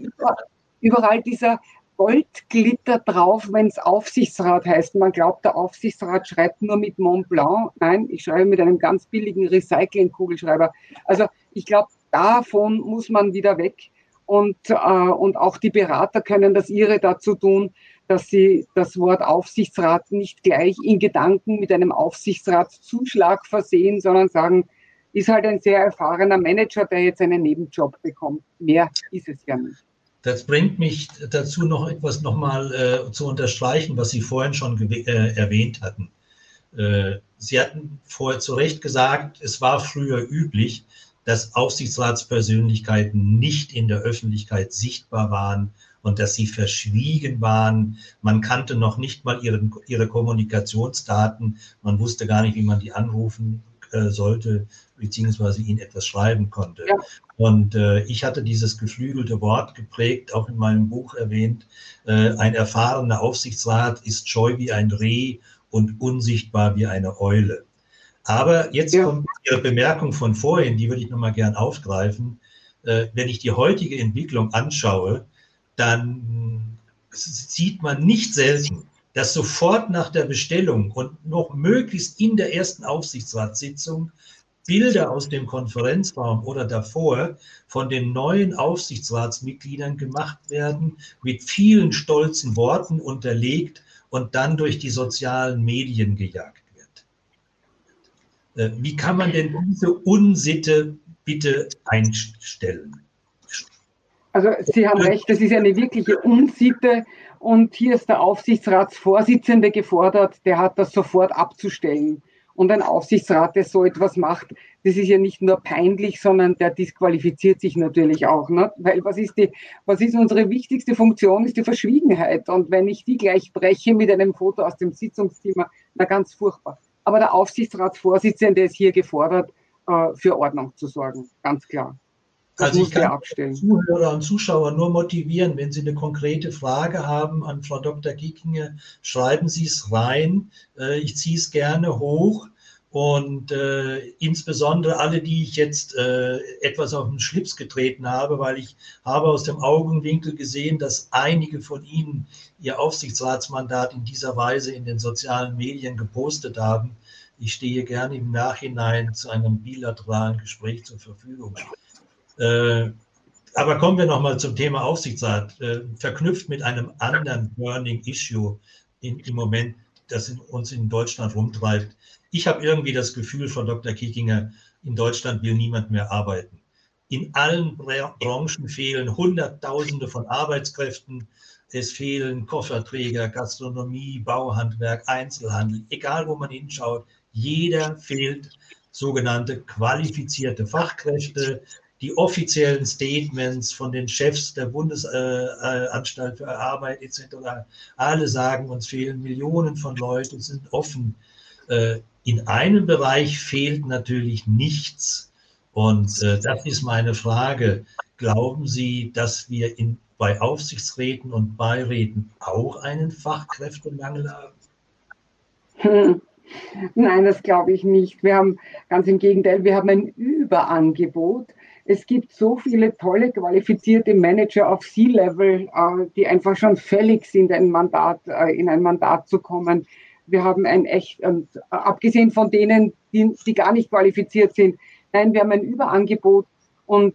C: überall dieser Goldglitter drauf, wenn es Aufsichtsrat heißt? Man glaubt, der Aufsichtsrat schreibt nur mit Mont Blanc. Nein, ich schreibe mit einem ganz billigen Recycling-Kugelschreiber. Also ich glaube, davon muss man wieder weg. Und, äh, und auch die Berater können das ihre dazu tun, dass sie das Wort Aufsichtsrat nicht gleich in Gedanken mit einem Aufsichtsratszuschlag versehen, sondern sagen, ist halt ein sehr erfahrener Manager, der jetzt einen Nebenjob bekommt. Mehr ist es ja nicht.
B: Das bringt mich dazu, noch etwas nochmal äh, zu unterstreichen, was Sie vorhin schon äh, erwähnt hatten. Äh, Sie hatten vorher zu Recht gesagt, es war früher üblich, dass Aufsichtsratspersönlichkeiten nicht in der Öffentlichkeit sichtbar waren und dass sie verschwiegen waren. Man kannte noch nicht mal ihre, ihre Kommunikationsdaten. Man wusste gar nicht, wie man die anrufen äh, sollte, beziehungsweise ihnen etwas schreiben konnte. Ja. Und äh, ich hatte dieses geflügelte Wort geprägt, auch in meinem Buch erwähnt. Äh, ein erfahrener Aufsichtsrat ist scheu wie ein Reh und unsichtbar wie eine Eule. Aber jetzt ja. kommt Ihre Bemerkung von vorhin, die würde ich nochmal gern aufgreifen. Äh, wenn ich die heutige Entwicklung anschaue, dann sieht man nicht selten, dass sofort nach der Bestellung und noch möglichst in der ersten Aufsichtsratssitzung Bilder aus dem Konferenzraum oder davor von den neuen Aufsichtsratsmitgliedern gemacht werden, mit vielen stolzen Worten unterlegt und dann durch die sozialen Medien gejagt wird. Äh, wie kann man denn diese Unsitte bitte einstellen?
C: Also Sie haben recht, das ist eine wirkliche Unsitte und hier ist der Aufsichtsratsvorsitzende gefordert, der hat das sofort abzustellen. Und ein Aufsichtsrat, der so etwas macht, das ist ja nicht nur peinlich, sondern der disqualifiziert sich natürlich auch. Ne? Weil was ist, die, was ist unsere wichtigste Funktion, ist die Verschwiegenheit. Und wenn ich die gleich breche mit einem Foto aus dem Sitzungszimmer, na ganz furchtbar. Aber der Aufsichtsratsvorsitzende ist hier gefordert, äh, für Ordnung zu sorgen, ganz klar.
B: Das also ich kann abstellen. Zuhörer und Zuschauer nur motivieren, wenn Sie eine konkrete Frage haben an Frau Dr. Gickinger, schreiben Sie es rein. Äh, ich ziehe es gerne hoch. Und äh, insbesondere alle, die ich jetzt äh, etwas auf den Schlips getreten habe, weil ich habe aus dem Augenwinkel gesehen, dass einige von Ihnen ihr Aufsichtsratsmandat in dieser Weise in den sozialen Medien gepostet haben. Ich stehe gerne im Nachhinein zu einem bilateralen Gespräch zur Verfügung. Äh, aber kommen wir nochmal zum Thema Aufsichtsrat, äh, verknüpft mit einem anderen Burning Issue in, im Moment, das in, uns in Deutschland rumtreibt. Ich habe irgendwie das Gefühl von Dr. Kickinger, in Deutschland will niemand mehr arbeiten. In allen Branchen fehlen Hunderttausende von Arbeitskräften. Es fehlen Kofferträger, Gastronomie, Bauhandwerk, Einzelhandel, egal wo man hinschaut. Jeder fehlt sogenannte qualifizierte Fachkräfte, die offiziellen Statements von den Chefs der Bundesanstalt für Arbeit etc. Alle sagen, uns fehlen Millionen von Leuten, sind offen. Äh, in einem Bereich fehlt natürlich nichts. Und äh, das ist meine Frage. Glauben Sie, dass wir in, bei Aufsichtsräten und Beiräten auch einen Fachkräftemangel haben?
C: Hm. Nein, das glaube ich nicht. Wir haben ganz im Gegenteil, wir haben ein Überangebot es gibt so viele tolle, qualifizierte Manager auf C-Level, äh, die einfach schon fällig sind, ein Mandat, äh, in ein Mandat zu kommen. Wir haben ein echt, äh, abgesehen von denen, die, die gar nicht qualifiziert sind, nein, wir haben ein Überangebot und,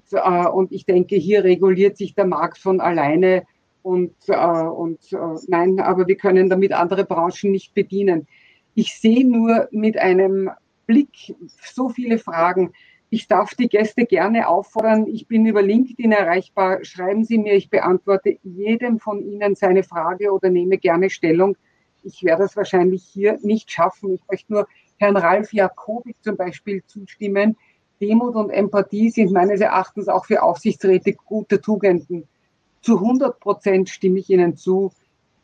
C: und ich denke, hier reguliert sich der Markt von alleine und, und nein, aber wir können damit andere Branchen nicht bedienen. Ich sehe nur mit einem Blick so viele Fragen. Ich darf die Gäste gerne auffordern. Ich bin über LinkedIn erreichbar. Schreiben Sie mir, ich beantworte jedem von Ihnen seine Frage oder nehme gerne Stellung. Ich werde es wahrscheinlich hier nicht schaffen. Ich möchte nur Herrn Ralf Jakobik zum Beispiel zustimmen. Demut und Empathie sind meines Erachtens auch für Aufsichtsräte gute Tugenden. Zu 100 Prozent stimme ich Ihnen zu.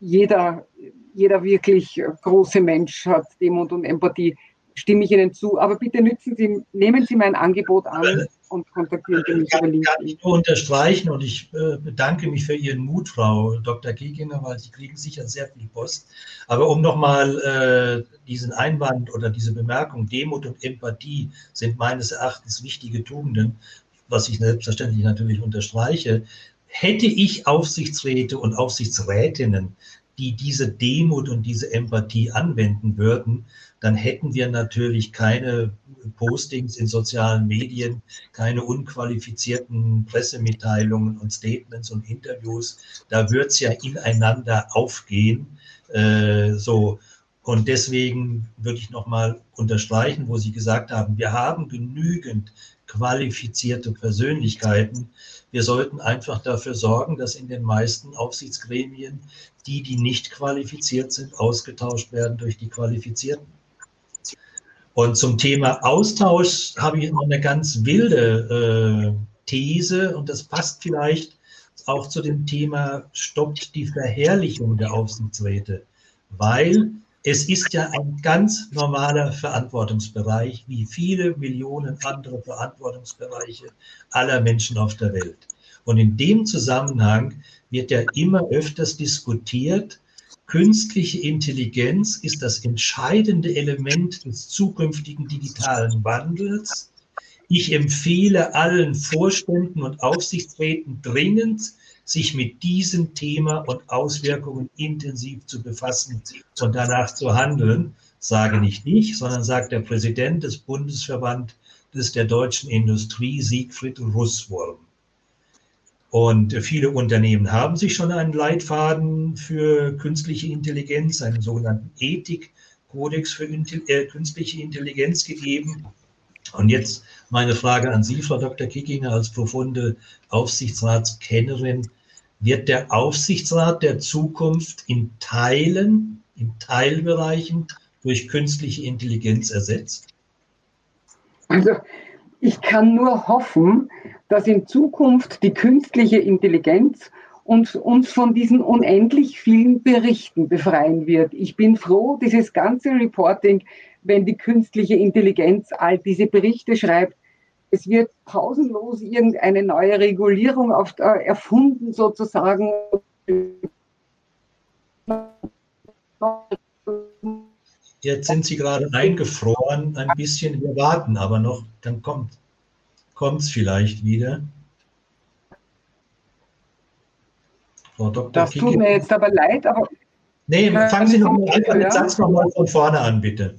C: Jeder, jeder wirklich große Mensch hat Demut und Empathie stimme ich Ihnen zu. Aber bitte nützen Sie, nehmen Sie mein Angebot an und kontaktieren Sie mich
B: über LinkedIn. Kann ich nur unterstreichen und ich äh, bedanke mich für Ihren Mut, Frau Dr. Geginger, weil Sie kriegen sicher sehr viel Post. Aber um nochmal äh, diesen Einwand oder diese Bemerkung, Demut und Empathie sind meines Erachtens wichtige Tugenden, was ich selbstverständlich natürlich unterstreiche. Hätte ich Aufsichtsräte und Aufsichtsrätinnen, die diese Demut und diese Empathie anwenden würden, dann hätten wir natürlich keine Postings in sozialen Medien, keine unqualifizierten Pressemitteilungen und Statements und Interviews. Da wird es ja ineinander aufgehen. Äh, so. Und deswegen würde ich nochmal unterstreichen, wo Sie gesagt haben, wir haben genügend qualifizierte Persönlichkeiten. Wir sollten einfach dafür sorgen, dass in den meisten Aufsichtsgremien die, die nicht qualifiziert sind, ausgetauscht werden durch die Qualifizierten. Und zum Thema Austausch habe ich noch eine ganz wilde äh, These und das passt vielleicht auch zu dem Thema stoppt die Verherrlichung der Aufsichtsräte, weil es ist ja ein ganz normaler Verantwortungsbereich, wie viele Millionen andere Verantwortungsbereiche aller Menschen auf der Welt. Und in dem Zusammenhang wird ja immer öfters diskutiert, Künstliche Intelligenz ist das entscheidende Element des zukünftigen digitalen Wandels. Ich empfehle allen Vorständen und Aufsichtsräten dringend, sich mit diesem Thema und Auswirkungen intensiv zu befassen und danach zu handeln. Sage nicht ich, sondern sagt der Präsident des Bundesverband des der deutschen Industrie, Siegfried Russwurm. Und viele Unternehmen haben sich schon einen Leitfaden für künstliche Intelligenz, einen sogenannten Ethikkodex für äh, künstliche Intelligenz gegeben. Und jetzt meine Frage an Sie, Frau Dr. Kickinger, als profunde Aufsichtsratskennerin. Wird der Aufsichtsrat der Zukunft in Teilen, in Teilbereichen durch künstliche Intelligenz ersetzt?
C: Also ich kann nur hoffen, dass in Zukunft die künstliche Intelligenz uns, uns von diesen unendlich vielen Berichten befreien wird. Ich bin froh, dieses ganze Reporting, wenn die künstliche Intelligenz all diese Berichte schreibt, es wird pausenlos irgendeine neue Regulierung auf, äh, erfunden, sozusagen.
B: Jetzt sind Sie gerade eingefroren, ein bisschen. Wir warten aber noch, dann kommt es vielleicht wieder.
C: Frau Dr. Das Kiki. tut mir jetzt aber leid, aber.
B: Nee, fangen Sie noch mal an, den Satz nochmal von vorne an, bitte.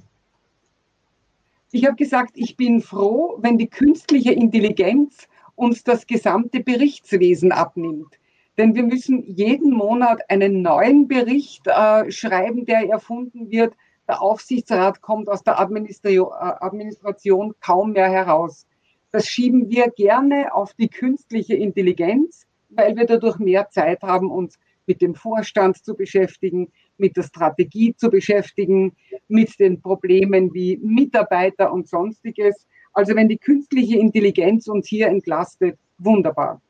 C: Ich habe gesagt, ich bin froh, wenn die künstliche Intelligenz uns das gesamte Berichtswesen abnimmt. Denn wir müssen jeden Monat einen neuen Bericht äh, schreiben, der erfunden wird. Der Aufsichtsrat kommt aus der Administration, äh, Administration kaum mehr heraus. Das schieben wir gerne auf die künstliche Intelligenz, weil wir dadurch mehr Zeit haben, uns mit dem Vorstand zu beschäftigen, mit der Strategie zu beschäftigen, mit den Problemen wie Mitarbeiter und sonstiges. Also wenn die künstliche Intelligenz uns hier entlastet, wunderbar.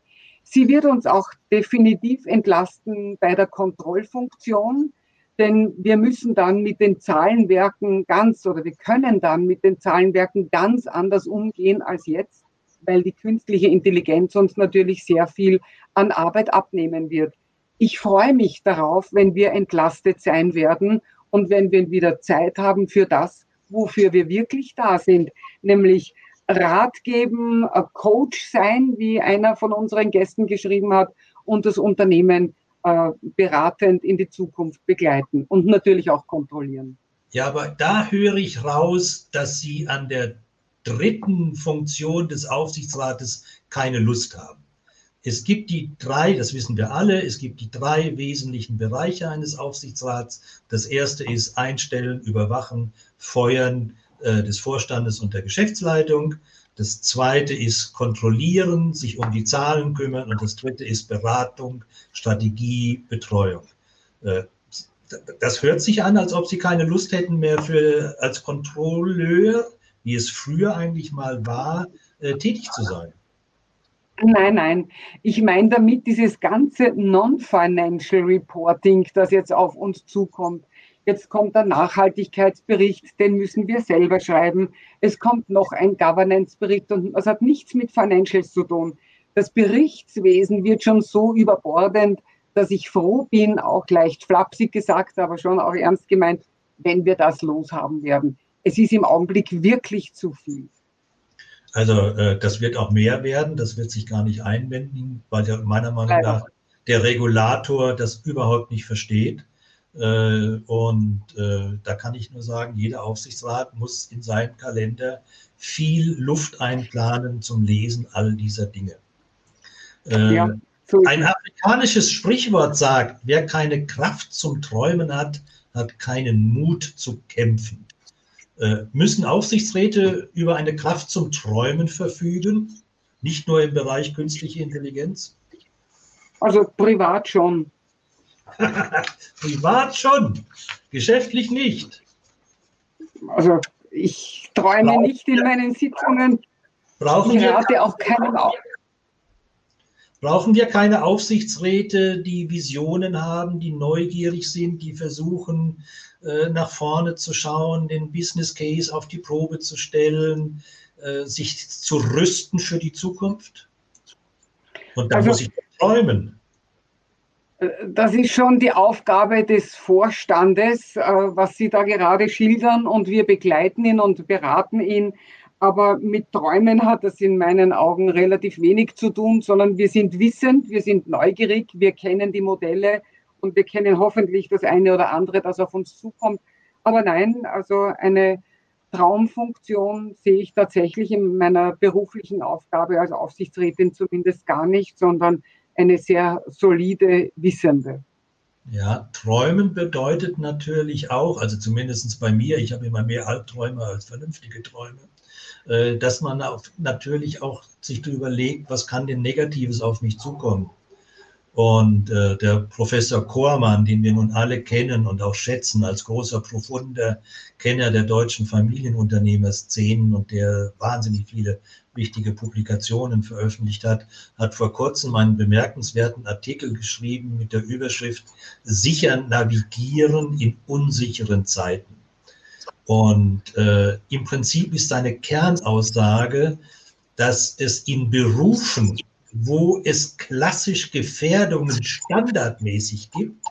C: Sie wird uns auch definitiv entlasten bei der Kontrollfunktion, denn wir müssen dann mit den Zahlenwerken ganz oder wir können dann mit den Zahlenwerken ganz anders umgehen als jetzt, weil die künstliche Intelligenz uns natürlich sehr viel an Arbeit abnehmen wird. Ich freue mich darauf, wenn wir entlastet sein werden und wenn wir wieder Zeit haben für das, wofür wir wirklich da sind, nämlich Rat geben, Coach sein, wie einer von unseren Gästen geschrieben hat, und das Unternehmen äh, beratend in die Zukunft begleiten und natürlich auch kontrollieren.
B: Ja, aber da höre ich raus, dass Sie an der dritten Funktion des Aufsichtsrates keine Lust haben. Es gibt die drei, das wissen wir alle, es gibt die drei wesentlichen Bereiche eines Aufsichtsrats. Das erste ist Einstellen, Überwachen, Feuern äh, des Vorstandes und der Geschäftsleitung. Das zweite ist Kontrollieren, sich um die Zahlen kümmern. Und das dritte ist Beratung, Strategie, Betreuung. Äh, das hört sich an, als ob Sie keine Lust hätten mehr für, als Kontrolleur, wie es früher eigentlich mal war, äh, tätig zu sein.
C: Nein, nein. Ich meine damit dieses ganze Non-Financial Reporting, das jetzt auf uns zukommt. Jetzt kommt der Nachhaltigkeitsbericht, den müssen wir selber schreiben. Es kommt noch ein Governance-Bericht und das hat nichts mit Financials zu tun. Das Berichtswesen wird schon so überbordend, dass ich froh bin, auch leicht flapsig gesagt, aber schon auch ernst gemeint, wenn wir das loshaben werden. Es ist im Augenblick wirklich zu viel.
B: Also äh, das wird auch mehr werden, das wird sich gar nicht einwenden, weil der, meiner Meinung nach der Regulator das überhaupt nicht versteht. Äh, und äh, da kann ich nur sagen, jeder Aufsichtsrat muss in seinem Kalender viel Luft einplanen zum Lesen all dieser Dinge. Äh, ja, so ein afrikanisches Sprichwort sagt, wer keine Kraft zum Träumen hat, hat keinen Mut zu kämpfen. Müssen Aufsichtsräte über eine Kraft zum Träumen verfügen? Nicht nur im Bereich künstliche Intelligenz?
C: Also privat schon.
B: Privat schon, geschäftlich nicht.
C: Also ich träume brauchen nicht in meinen Sitzungen.
B: Brauchen ich rate auch keinen auf. Brauchen wir keine Aufsichtsräte, die Visionen haben, die neugierig sind, die versuchen, äh, nach vorne zu schauen, den Business Case auf die Probe zu stellen, äh, sich zu rüsten für die Zukunft? Und da also, muss ich träumen.
C: Äh, das ist schon die Aufgabe des Vorstandes, was Sie da gerade schildern, und wir begleiten ihn und beraten ihn. Aber mit Träumen hat das in meinen Augen relativ wenig zu tun, sondern wir sind wissend, wir sind neugierig, wir kennen die Modelle, und wir kennen hoffentlich das eine oder andere, das auf uns zukommt. Aber nein, also eine Traumfunktion sehe ich tatsächlich in meiner beruflichen Aufgabe als Aufsichtsrätin zumindest gar nicht, sondern eine sehr solide Wissende.
B: Ja, träumen bedeutet natürlich auch, also zumindest bei mir, ich habe immer mehr Albträume als vernünftige Träume, äh, dass man natürlich auch sich überlegt, was kann denn Negatives auf mich zukommen. Und äh, der Professor Kormann, den wir nun alle kennen und auch schätzen als großer, profunder Kenner der deutschen Familienunternehmerszenen und der wahnsinnig viele wichtige Publikationen veröffentlicht hat, hat vor kurzem einen bemerkenswerten Artikel geschrieben mit der Überschrift Sicher navigieren in unsicheren Zeiten. Und äh, im Prinzip ist seine Kernaussage, dass es in Berufen, wo es klassisch Gefährdungen standardmäßig gibt,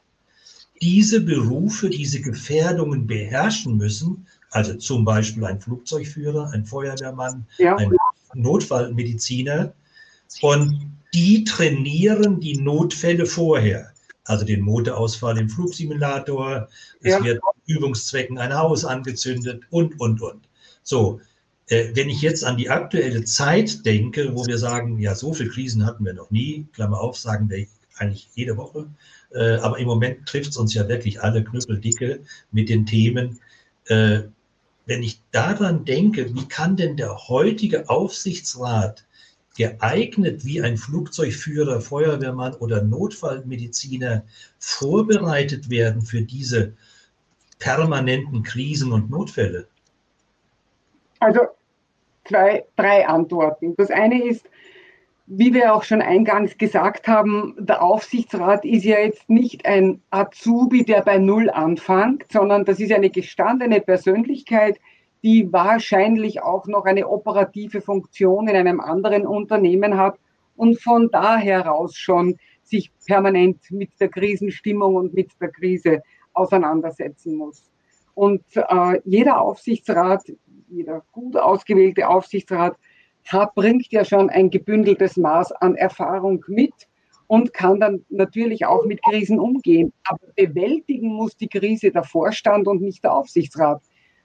B: diese Berufe diese Gefährdungen beherrschen müssen, also zum Beispiel ein Flugzeugführer, ein Feuerwehrmann, ja. ein Notfallmediziner, und die trainieren die Notfälle vorher. Also den Motorausfall im Flugsimulator, es ja. wird Übungszwecken ein Haus angezündet und, und, und. So, wenn ich jetzt an die aktuelle Zeit denke, wo wir sagen, ja, so viele Krisen hatten wir noch nie, Klammer auf, sagen wir eigentlich jede Woche, äh, aber im Moment trifft es uns ja wirklich alle knüppeldicke mit den Themen. Äh, wenn ich daran denke, wie kann denn der heutige Aufsichtsrat geeignet wie ein Flugzeugführer, Feuerwehrmann oder Notfallmediziner vorbereitet werden für diese permanenten Krisen und Notfälle?
C: Also zwei, drei Antworten. Das eine ist, wie wir auch schon eingangs gesagt haben, der Aufsichtsrat ist ja jetzt nicht ein Azubi, der bei Null anfängt, sondern das ist eine gestandene Persönlichkeit, die wahrscheinlich auch noch eine operative Funktion in einem anderen Unternehmen hat und von da heraus schon sich permanent mit der Krisenstimmung und mit der Krise auseinandersetzen muss. Und äh, jeder Aufsichtsrat jeder gut ausgewählte Aufsichtsrat hat, bringt ja schon ein gebündeltes Maß an Erfahrung mit und kann dann natürlich auch mit Krisen umgehen. Aber bewältigen muss die Krise der Vorstand und nicht der Aufsichtsrat.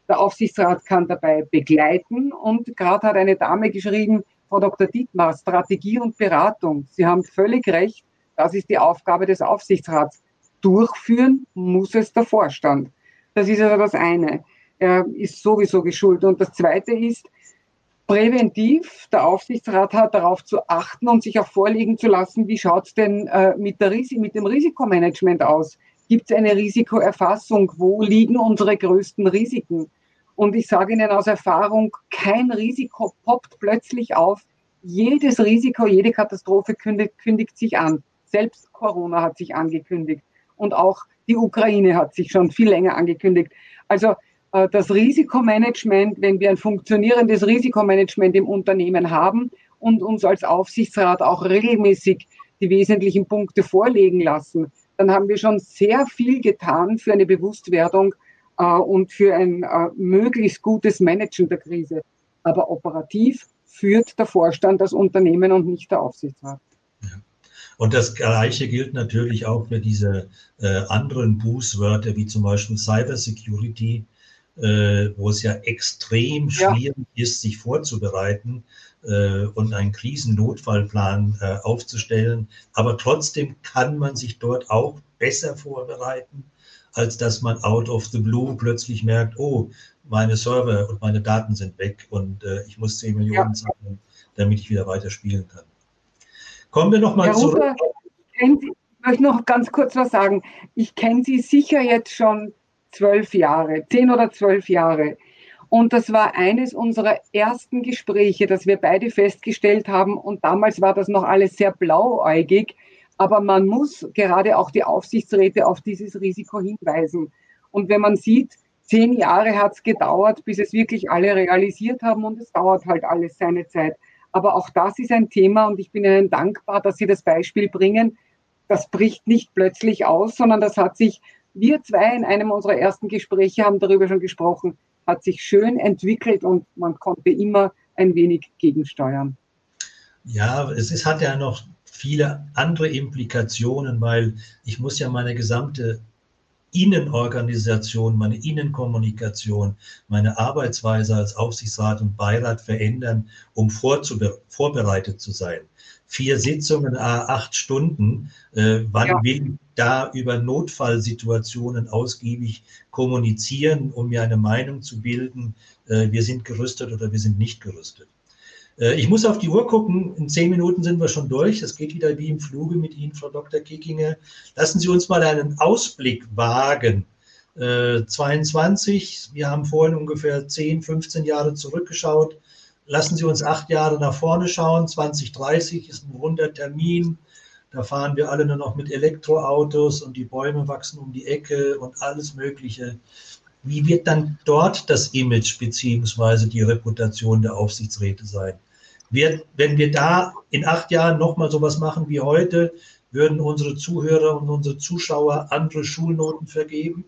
C: Der Aufsichtsrat kann dabei begleiten und gerade hat eine Dame geschrieben, Frau Dr. Dietmar, Strategie und Beratung. Sie haben völlig recht, das ist die Aufgabe des Aufsichtsrats. Durchführen muss es der Vorstand. Das ist also das eine er ist sowieso geschult. Und das Zweite ist, präventiv, der Aufsichtsrat hat darauf zu achten und sich auch vorlegen zu lassen, wie schaut es denn äh, mit, der, mit dem Risikomanagement aus? Gibt es eine Risikoerfassung? Wo liegen unsere größten Risiken? Und ich sage Ihnen aus Erfahrung, kein Risiko poppt plötzlich auf. Jedes Risiko, jede Katastrophe kündigt, kündigt sich an. Selbst Corona hat sich angekündigt. Und auch die Ukraine hat sich schon viel länger angekündigt. Also äh, das Risikomanagement, wenn wir ein funktionierendes Risikomanagement im Unternehmen haben und uns als Aufsichtsrat auch regelmäßig die wesentlichen Punkte vorlegen lassen, dann haben wir schon sehr viel getan für eine Bewusstwerdung äh, und für ein äh, möglichst gutes Managen der Krise. Aber operativ führt der Vorstand das Unternehmen und nicht der Aufsichtsrat.
B: Und das Gleiche gilt natürlich auch für diese äh, anderen Bußwörter wie zum Beispiel Cybersecurity, äh, wo es ja extrem schwierig ja. ist, sich vorzubereiten äh, und einen Krisennotfallplan äh, aufzustellen. Aber trotzdem kann man sich dort auch besser vorbereiten, als dass man out of the blue plötzlich merkt, oh, meine Server und meine Daten sind weg und äh, ich muss 10 Millionen ja. zahlen, damit ich wieder weiter spielen kann. Kommen wir nochmal zurück.
C: ich möchte noch ganz kurz was sagen. Ich kenne Sie sicher jetzt schon zwölf Jahre, zehn oder zwölf Jahre. Und das war eines unserer ersten Gespräche, dass wir beide festgestellt haben. Und damals war das noch alles sehr blauäugig. Aber man muss gerade auch die Aufsichtsräte auf dieses Risiko hinweisen. Und wenn man sieht, zehn Jahre hat es gedauert, bis es wirklich alle realisiert haben. Und es dauert halt alles seine Zeit. Aber auch das ist ein Thema. Und ich bin Ihnen dankbar, dass Sie das Beispiel bringen. Das bricht nicht plötzlich aus, sondern das hat sich wir zwei in einem unserer ersten Gespräche haben darüber schon gesprochen, hat sich schön entwickelt und man konnte immer ein wenig gegensteuern.
B: Ja, es ist, hat ja noch viele andere Implikationen, weil ich muss ja meine gesamte Innenorganisation, meine Innenkommunikation, meine Arbeitsweise als Aufsichtsrat und Beirat verändern, um vorbereitet zu sein. Vier Sitzungen, acht Stunden. Äh, wann ja. will ich da über Notfallsituationen ausgiebig kommunizieren, um mir eine Meinung zu bilden, äh, wir sind gerüstet oder wir sind nicht gerüstet? Äh, ich muss auf die Uhr gucken. In zehn Minuten sind wir schon durch. Es geht wieder wie im Fluge mit Ihnen, Frau Dr. Kickinger. Lassen Sie uns mal einen Ausblick wagen. 22, äh, wir haben vorhin ungefähr 10, 15 Jahre zurückgeschaut. Lassen Sie uns acht Jahre nach vorne schauen. 2030 ist ein runder Termin. Da fahren wir alle nur noch mit Elektroautos und die Bäume wachsen um die Ecke und alles Mögliche. Wie wird dann dort das Image beziehungsweise die Reputation der Aufsichtsräte sein? Wir, wenn wir da in acht Jahren nochmal sowas machen wie heute, würden unsere Zuhörer und unsere Zuschauer andere Schulnoten vergeben?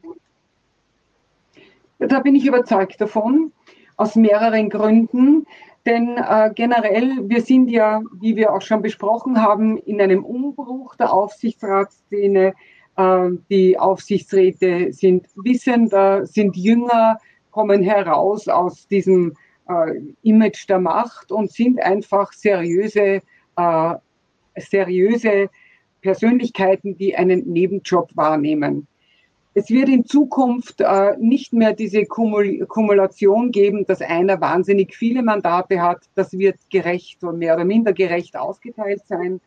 C: Da bin ich überzeugt davon, aus mehreren Gründen. Denn äh, generell, wir sind ja, wie wir auch schon besprochen haben, in einem Umbruch der Aufsichtsratsszene. Äh, die Aufsichtsräte sind wissender, sind jünger, kommen heraus aus diesem äh, Image der Macht und sind einfach seriöse, äh, seriöse Persönlichkeiten, die einen Nebenjob wahrnehmen. Es wird in Zukunft äh, nicht mehr diese Kumul Kumulation geben, dass einer wahnsinnig viele Mandate hat. Das wird gerecht und mehr oder minder gerecht aufgeteilt sein.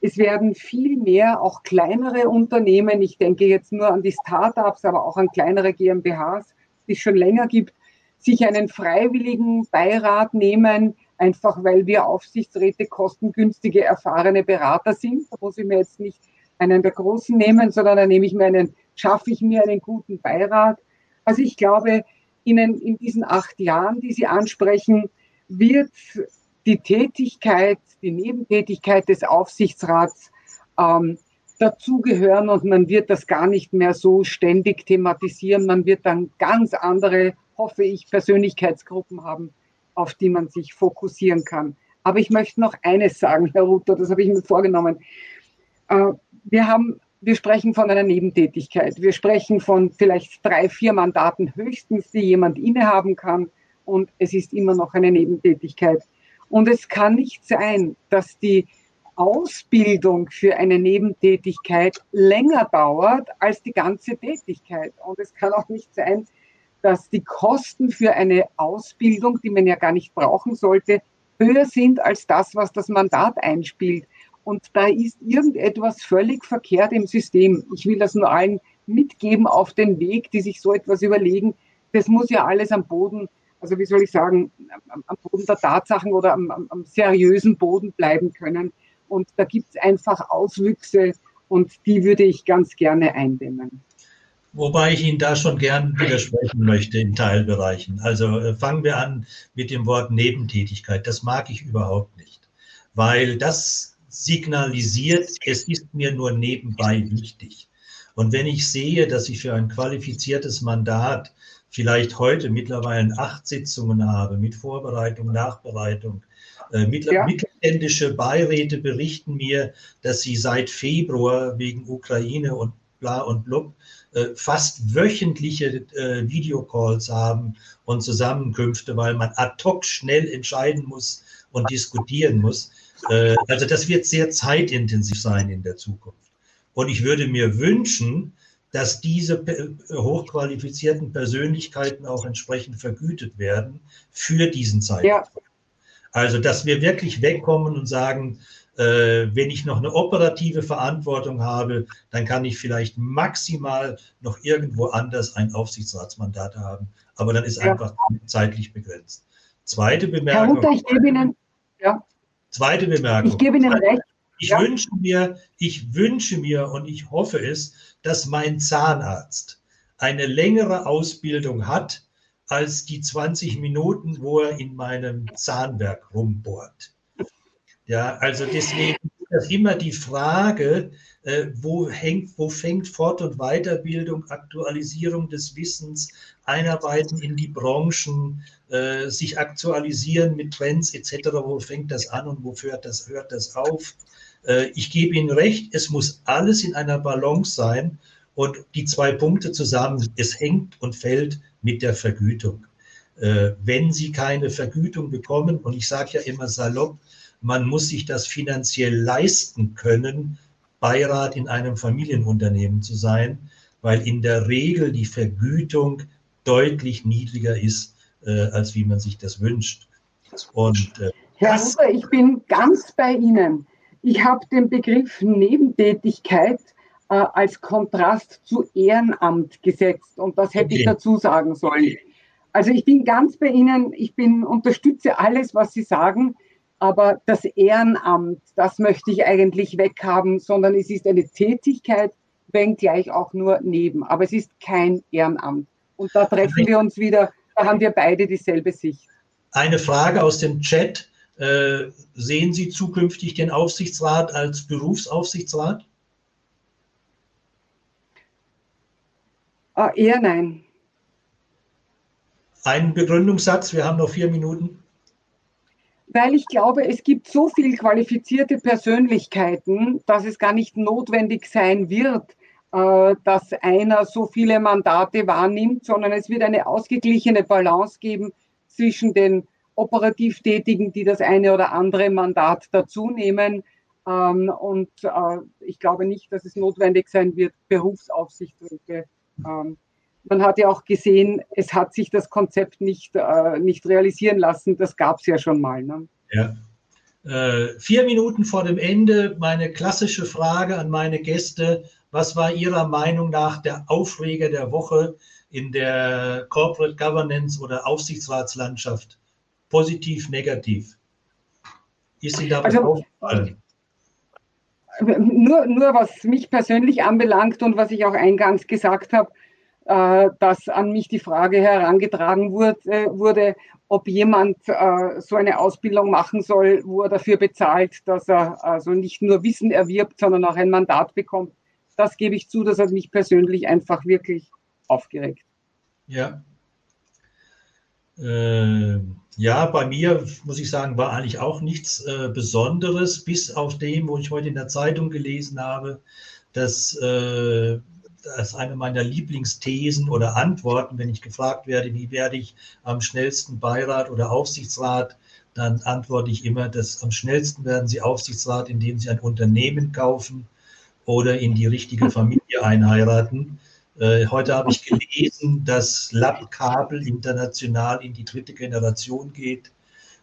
C: Es werden viel mehr auch kleinere Unternehmen, ich denke jetzt nur an die Startups, aber auch an kleinere GmbHs, die es schon länger gibt, sich einen freiwilligen Beirat nehmen, einfach weil wir Aufsichtsräte kostengünstige, erfahrene Berater sind. Da muss ich mir jetzt nicht einen der Großen nehmen, sondern da nehme ich mir einen, schaffe ich mir einen guten Beirat. Also ich glaube, in, in diesen acht Jahren, die Sie ansprechen, wird die Tätigkeit, die Nebentätigkeit des Aufsichtsrats ähm, dazugehören und man wird das gar nicht mehr so ständig thematisieren. Man wird dann ganz andere hoffe ich, Persönlichkeitsgruppen haben, auf die man sich fokussieren kann. Aber ich möchte noch eines sagen, Herr Ruther, das habe ich mir vorgenommen. Äh, wir haben, wir sprechen von einer Nebentätigkeit. Wir sprechen von vielleicht drei, vier Mandaten höchstens, die jemand innehaben kann. Und es ist immer noch eine Nebentätigkeit. Und es kann nicht sein, dass die Ausbildung für eine Nebentätigkeit länger dauert als die ganze Tätigkeit. Und es kann auch nicht sein, dass die Kosten für eine Ausbildung, die man ja gar nicht brauchen sollte, höher sind als das, was das Mandat einspielt. Und da ist irgendetwas völlig verkehrt im System. Ich will das nur allen mitgeben auf den Weg, die sich so etwas überlegen. Das muss ja alles am Boden, also wie soll ich sagen, am Boden der Tatsachen oder am, am, am seriösen Boden bleiben können. Und da gibt es einfach Auswüchse und die würde ich ganz gerne eindämmen.
B: Wobei ich Ihnen da schon gern widersprechen möchte in Teilbereichen. Also äh, fangen wir an mit dem Wort Nebentätigkeit. Das mag ich überhaupt nicht, weil das signalisiert, es ist mir nur nebenbei wichtig. Und wenn ich sehe, dass ich für ein qualifiziertes Mandat vielleicht heute mittlerweile acht Sitzungen habe mit Vorbereitung, Nachbereitung, äh, ja. mittelständische Beiräte berichten mir, dass sie seit Februar wegen Ukraine und bla und blub äh, fast wöchentliche äh, Videocalls haben und Zusammenkünfte, weil man ad hoc schnell entscheiden muss und diskutieren muss. Äh, also das wird sehr zeitintensiv sein in der Zukunft. Und ich würde mir wünschen, dass diese hochqualifizierten Persönlichkeiten auch entsprechend vergütet werden für diesen Zeitraum. Ja. Also, dass wir wirklich wegkommen und sagen, äh, wenn ich noch eine operative Verantwortung habe, dann kann ich vielleicht maximal noch irgendwo anders ein Aufsichtsratsmandat haben. Aber dann ist ja. einfach zeitlich begrenzt. Zweite Bemerkung. Herr Ruther, ich gebe Ihnen, ja. Zweite Bemerkung. Ich gebe Ihnen recht. Ich ja. wünsche mir, ich wünsche mir und ich hoffe es, dass mein Zahnarzt eine längere Ausbildung hat als die 20 Minuten, wo er in meinem Zahnwerk rumbohrt. Ja, also deswegen ist das immer die Frage, äh, wo, hängt, wo fängt Fort- und Weiterbildung, Aktualisierung des Wissens, Einarbeiten in die Branchen, äh, sich aktualisieren mit Trends etc., wo fängt das an und wo hört das, hört das auf? Äh, ich gebe Ihnen recht, es muss alles in einer Balance sein Und die zwei Punkte zusammen, es hängt und fällt mit der Vergütung. Äh, wenn Sie keine Vergütung bekommen, und ich sage ja immer salopp, man muss sich das finanziell leisten können, Beirat in einem Familienunternehmen zu sein, weil in der Regel die Vergütung deutlich niedriger ist, als wie man sich das wünscht.
C: Und, äh, Herr Huber, ich bin ganz bei Ihnen. Ich habe den Begriff Nebentätigkeit äh, als Kontrast zu Ehrenamt gesetzt und das hätte okay. ich dazu sagen sollen. Also ich bin ganz bei Ihnen, ich bin, unterstütze alles, was Sie sagen, aber das Ehrenamt, das möchte ich eigentlich weghaben, sondern es ist eine Tätigkeit, wenngleich auch nur neben. Aber es ist kein Ehrenamt. Und da treffen wir uns wieder, da haben wir beide dieselbe Sicht.
B: Eine Frage aus dem Chat. Äh, sehen Sie zukünftig den Aufsichtsrat als Berufsaufsichtsrat?
C: Ah, eher nein.
B: Ein Begründungssatz, wir haben noch vier Minuten.
C: Weil ich glaube, es gibt so viele qualifizierte Persönlichkeiten, dass es gar nicht notwendig sein wird, dass einer so viele Mandate wahrnimmt, sondern es wird eine ausgeglichene Balance geben zwischen den operativ Tätigen, die das eine oder andere Mandat dazu nehmen. Ähm, und äh, ich glaube nicht, dass es notwendig sein wird, Berufsaufsichtsräte. Ähm, man hat ja auch gesehen, es hat sich das Konzept nicht, äh, nicht realisieren lassen. Das gab es ja schon mal. Ne?
B: Ja. Äh, vier Minuten vor dem Ende meine klassische Frage an meine Gäste. Was war Ihrer Meinung nach der Aufreger der Woche in der Corporate Governance oder Aufsichtsratslandschaft? positiv, negativ? Ist Ihnen da was also, aufgefallen?
C: Nur, nur was mich persönlich anbelangt und was ich auch eingangs gesagt habe, äh, dass an mich die Frage herangetragen wurde, äh, wurde ob jemand äh, so eine Ausbildung machen soll, wo er dafür bezahlt, dass er also nicht nur Wissen erwirbt, sondern auch ein Mandat bekommt. Das gebe ich zu, das hat mich persönlich einfach wirklich aufgeregt.
B: Ja. Äh, ja, bei mir muss ich sagen, war eigentlich auch nichts äh, Besonderes, bis auf dem, wo ich heute in der Zeitung gelesen habe, dass äh, das eine meiner Lieblingsthesen oder Antworten, wenn ich gefragt werde, wie werde ich am schnellsten Beirat oder Aufsichtsrat, dann antworte ich immer, dass am schnellsten werden Sie Aufsichtsrat, indem Sie ein Unternehmen kaufen oder in die richtige Familie einheiraten. Äh, heute habe ich gelesen, dass Lab-Kabel international in die dritte Generation geht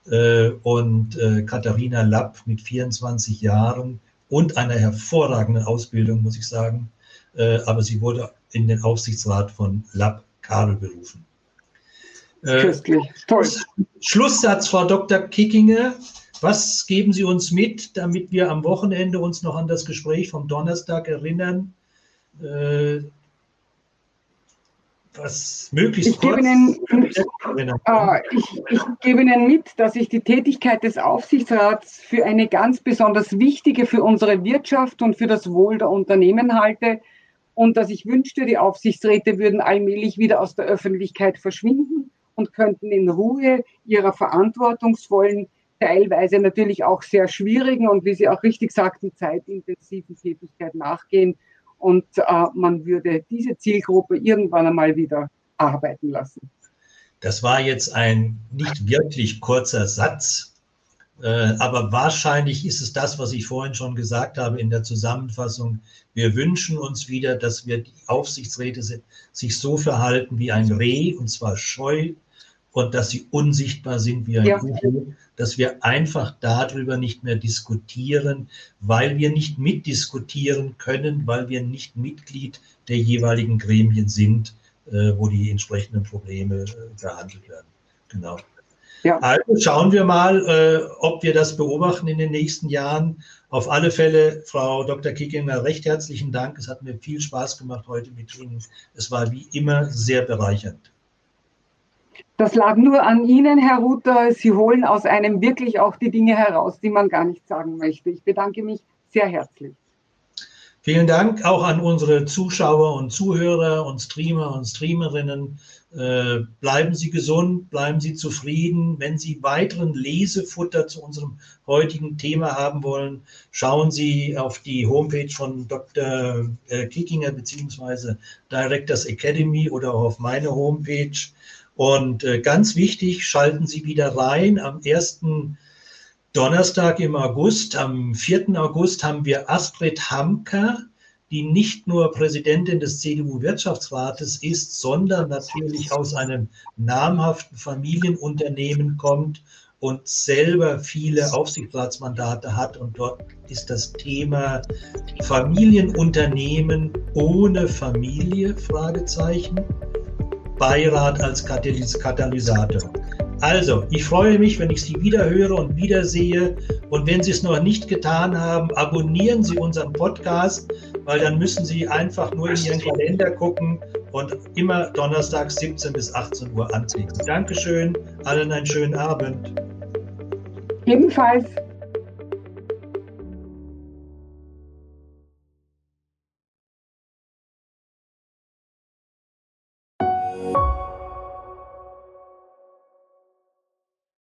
B: äh, und äh, Katharina Lapp mit 24 Jahren und einer hervorragenden Ausbildung, muss ich sagen, aber sie wurde in den Aufsichtsrat von Lab-Kabel berufen. Köstlich, toll. Schlusssatz, Frau Dr. Kickinger. Was geben Sie uns mit, damit wir am Wochenende uns noch an das Gespräch vom Donnerstag erinnern?
C: was möglichst ich gebe, Ihnen, äh, ich, ich gebe Ihnen mit, dass ich die Tätigkeit des Aufsichtsrats für eine ganz besonders wichtige für unsere Wirtschaft und für das Wohl der Unternehmen halte und dass ich wünschte, die Aufsichtsräte würden allmählich wieder aus der Öffentlichkeit verschwinden und könnten in Ruhe ihrer verantwortungsvollen, teilweise natürlich auch sehr schwierigen und wie Sie auch richtig sagten, zeitintensiven Tätigkeit nachgehen und äh, man würde diese Zielgruppe irgendwann einmal wieder arbeiten lassen.
B: Das war jetzt ein nicht wirklich kurzer Satz, äh, aber wahrscheinlich ist es das, was ich vorhin schon gesagt habe in der Zusammenfassung. Wir wünschen uns wieder, dass wir die Aufsichtsräte sich so verhalten wie ein Reh, und zwar scheu, und dass sie unsichtbar sind wie ein ja. Dass wir einfach darüber nicht mehr diskutieren, weil wir nicht mitdiskutieren können, weil wir nicht Mitglied der jeweiligen Gremien sind, äh, wo die entsprechenden Probleme äh, behandelt werden. Genau. Ja. Also schauen wir mal, äh, ob wir das beobachten in den nächsten Jahren. Auf alle Fälle, Frau Dr. Kickinger, recht herzlichen Dank. Es hat mir viel Spaß gemacht heute mit Ihnen. Es war wie immer sehr bereichernd.
C: Das lag nur an Ihnen, Herr Ruther. Sie holen aus einem wirklich auch die Dinge heraus, die man gar nicht sagen möchte. Ich bedanke mich sehr herzlich.
B: Vielen Dank auch an unsere Zuschauer und Zuhörer und Streamer und Streamerinnen. Äh, bleiben Sie gesund, bleiben Sie zufrieden. Wenn Sie weiteren Lesefutter zu unserem heutigen Thema haben wollen, schauen Sie auf die Homepage von Dr. Äh, Kickinger bzw. Directors Academy oder auf meine Homepage. Und äh, ganz wichtig, schalten Sie wieder rein. Am ersten Donnerstag im August, am 4. August haben wir Astrid Hamker die nicht nur Präsidentin des CDU-Wirtschaftsrates ist, sondern natürlich aus einem namhaften Familienunternehmen kommt und selber viele Aufsichtsratsmandate hat. Und dort ist das Thema Familienunternehmen ohne Familie, Fragezeichen, Beirat als Katalysator. Also, ich freue mich, wenn ich Sie wieder höre und wiedersehe. Und wenn Sie es noch nicht getan haben, abonnieren Sie unseren Podcast, weil dann müssen Sie einfach nur in Ihren Kalender gucken und immer donnerstags 17 bis 18 Uhr anklicken. Dankeschön, allen einen schönen Abend.
C: Ebenfalls.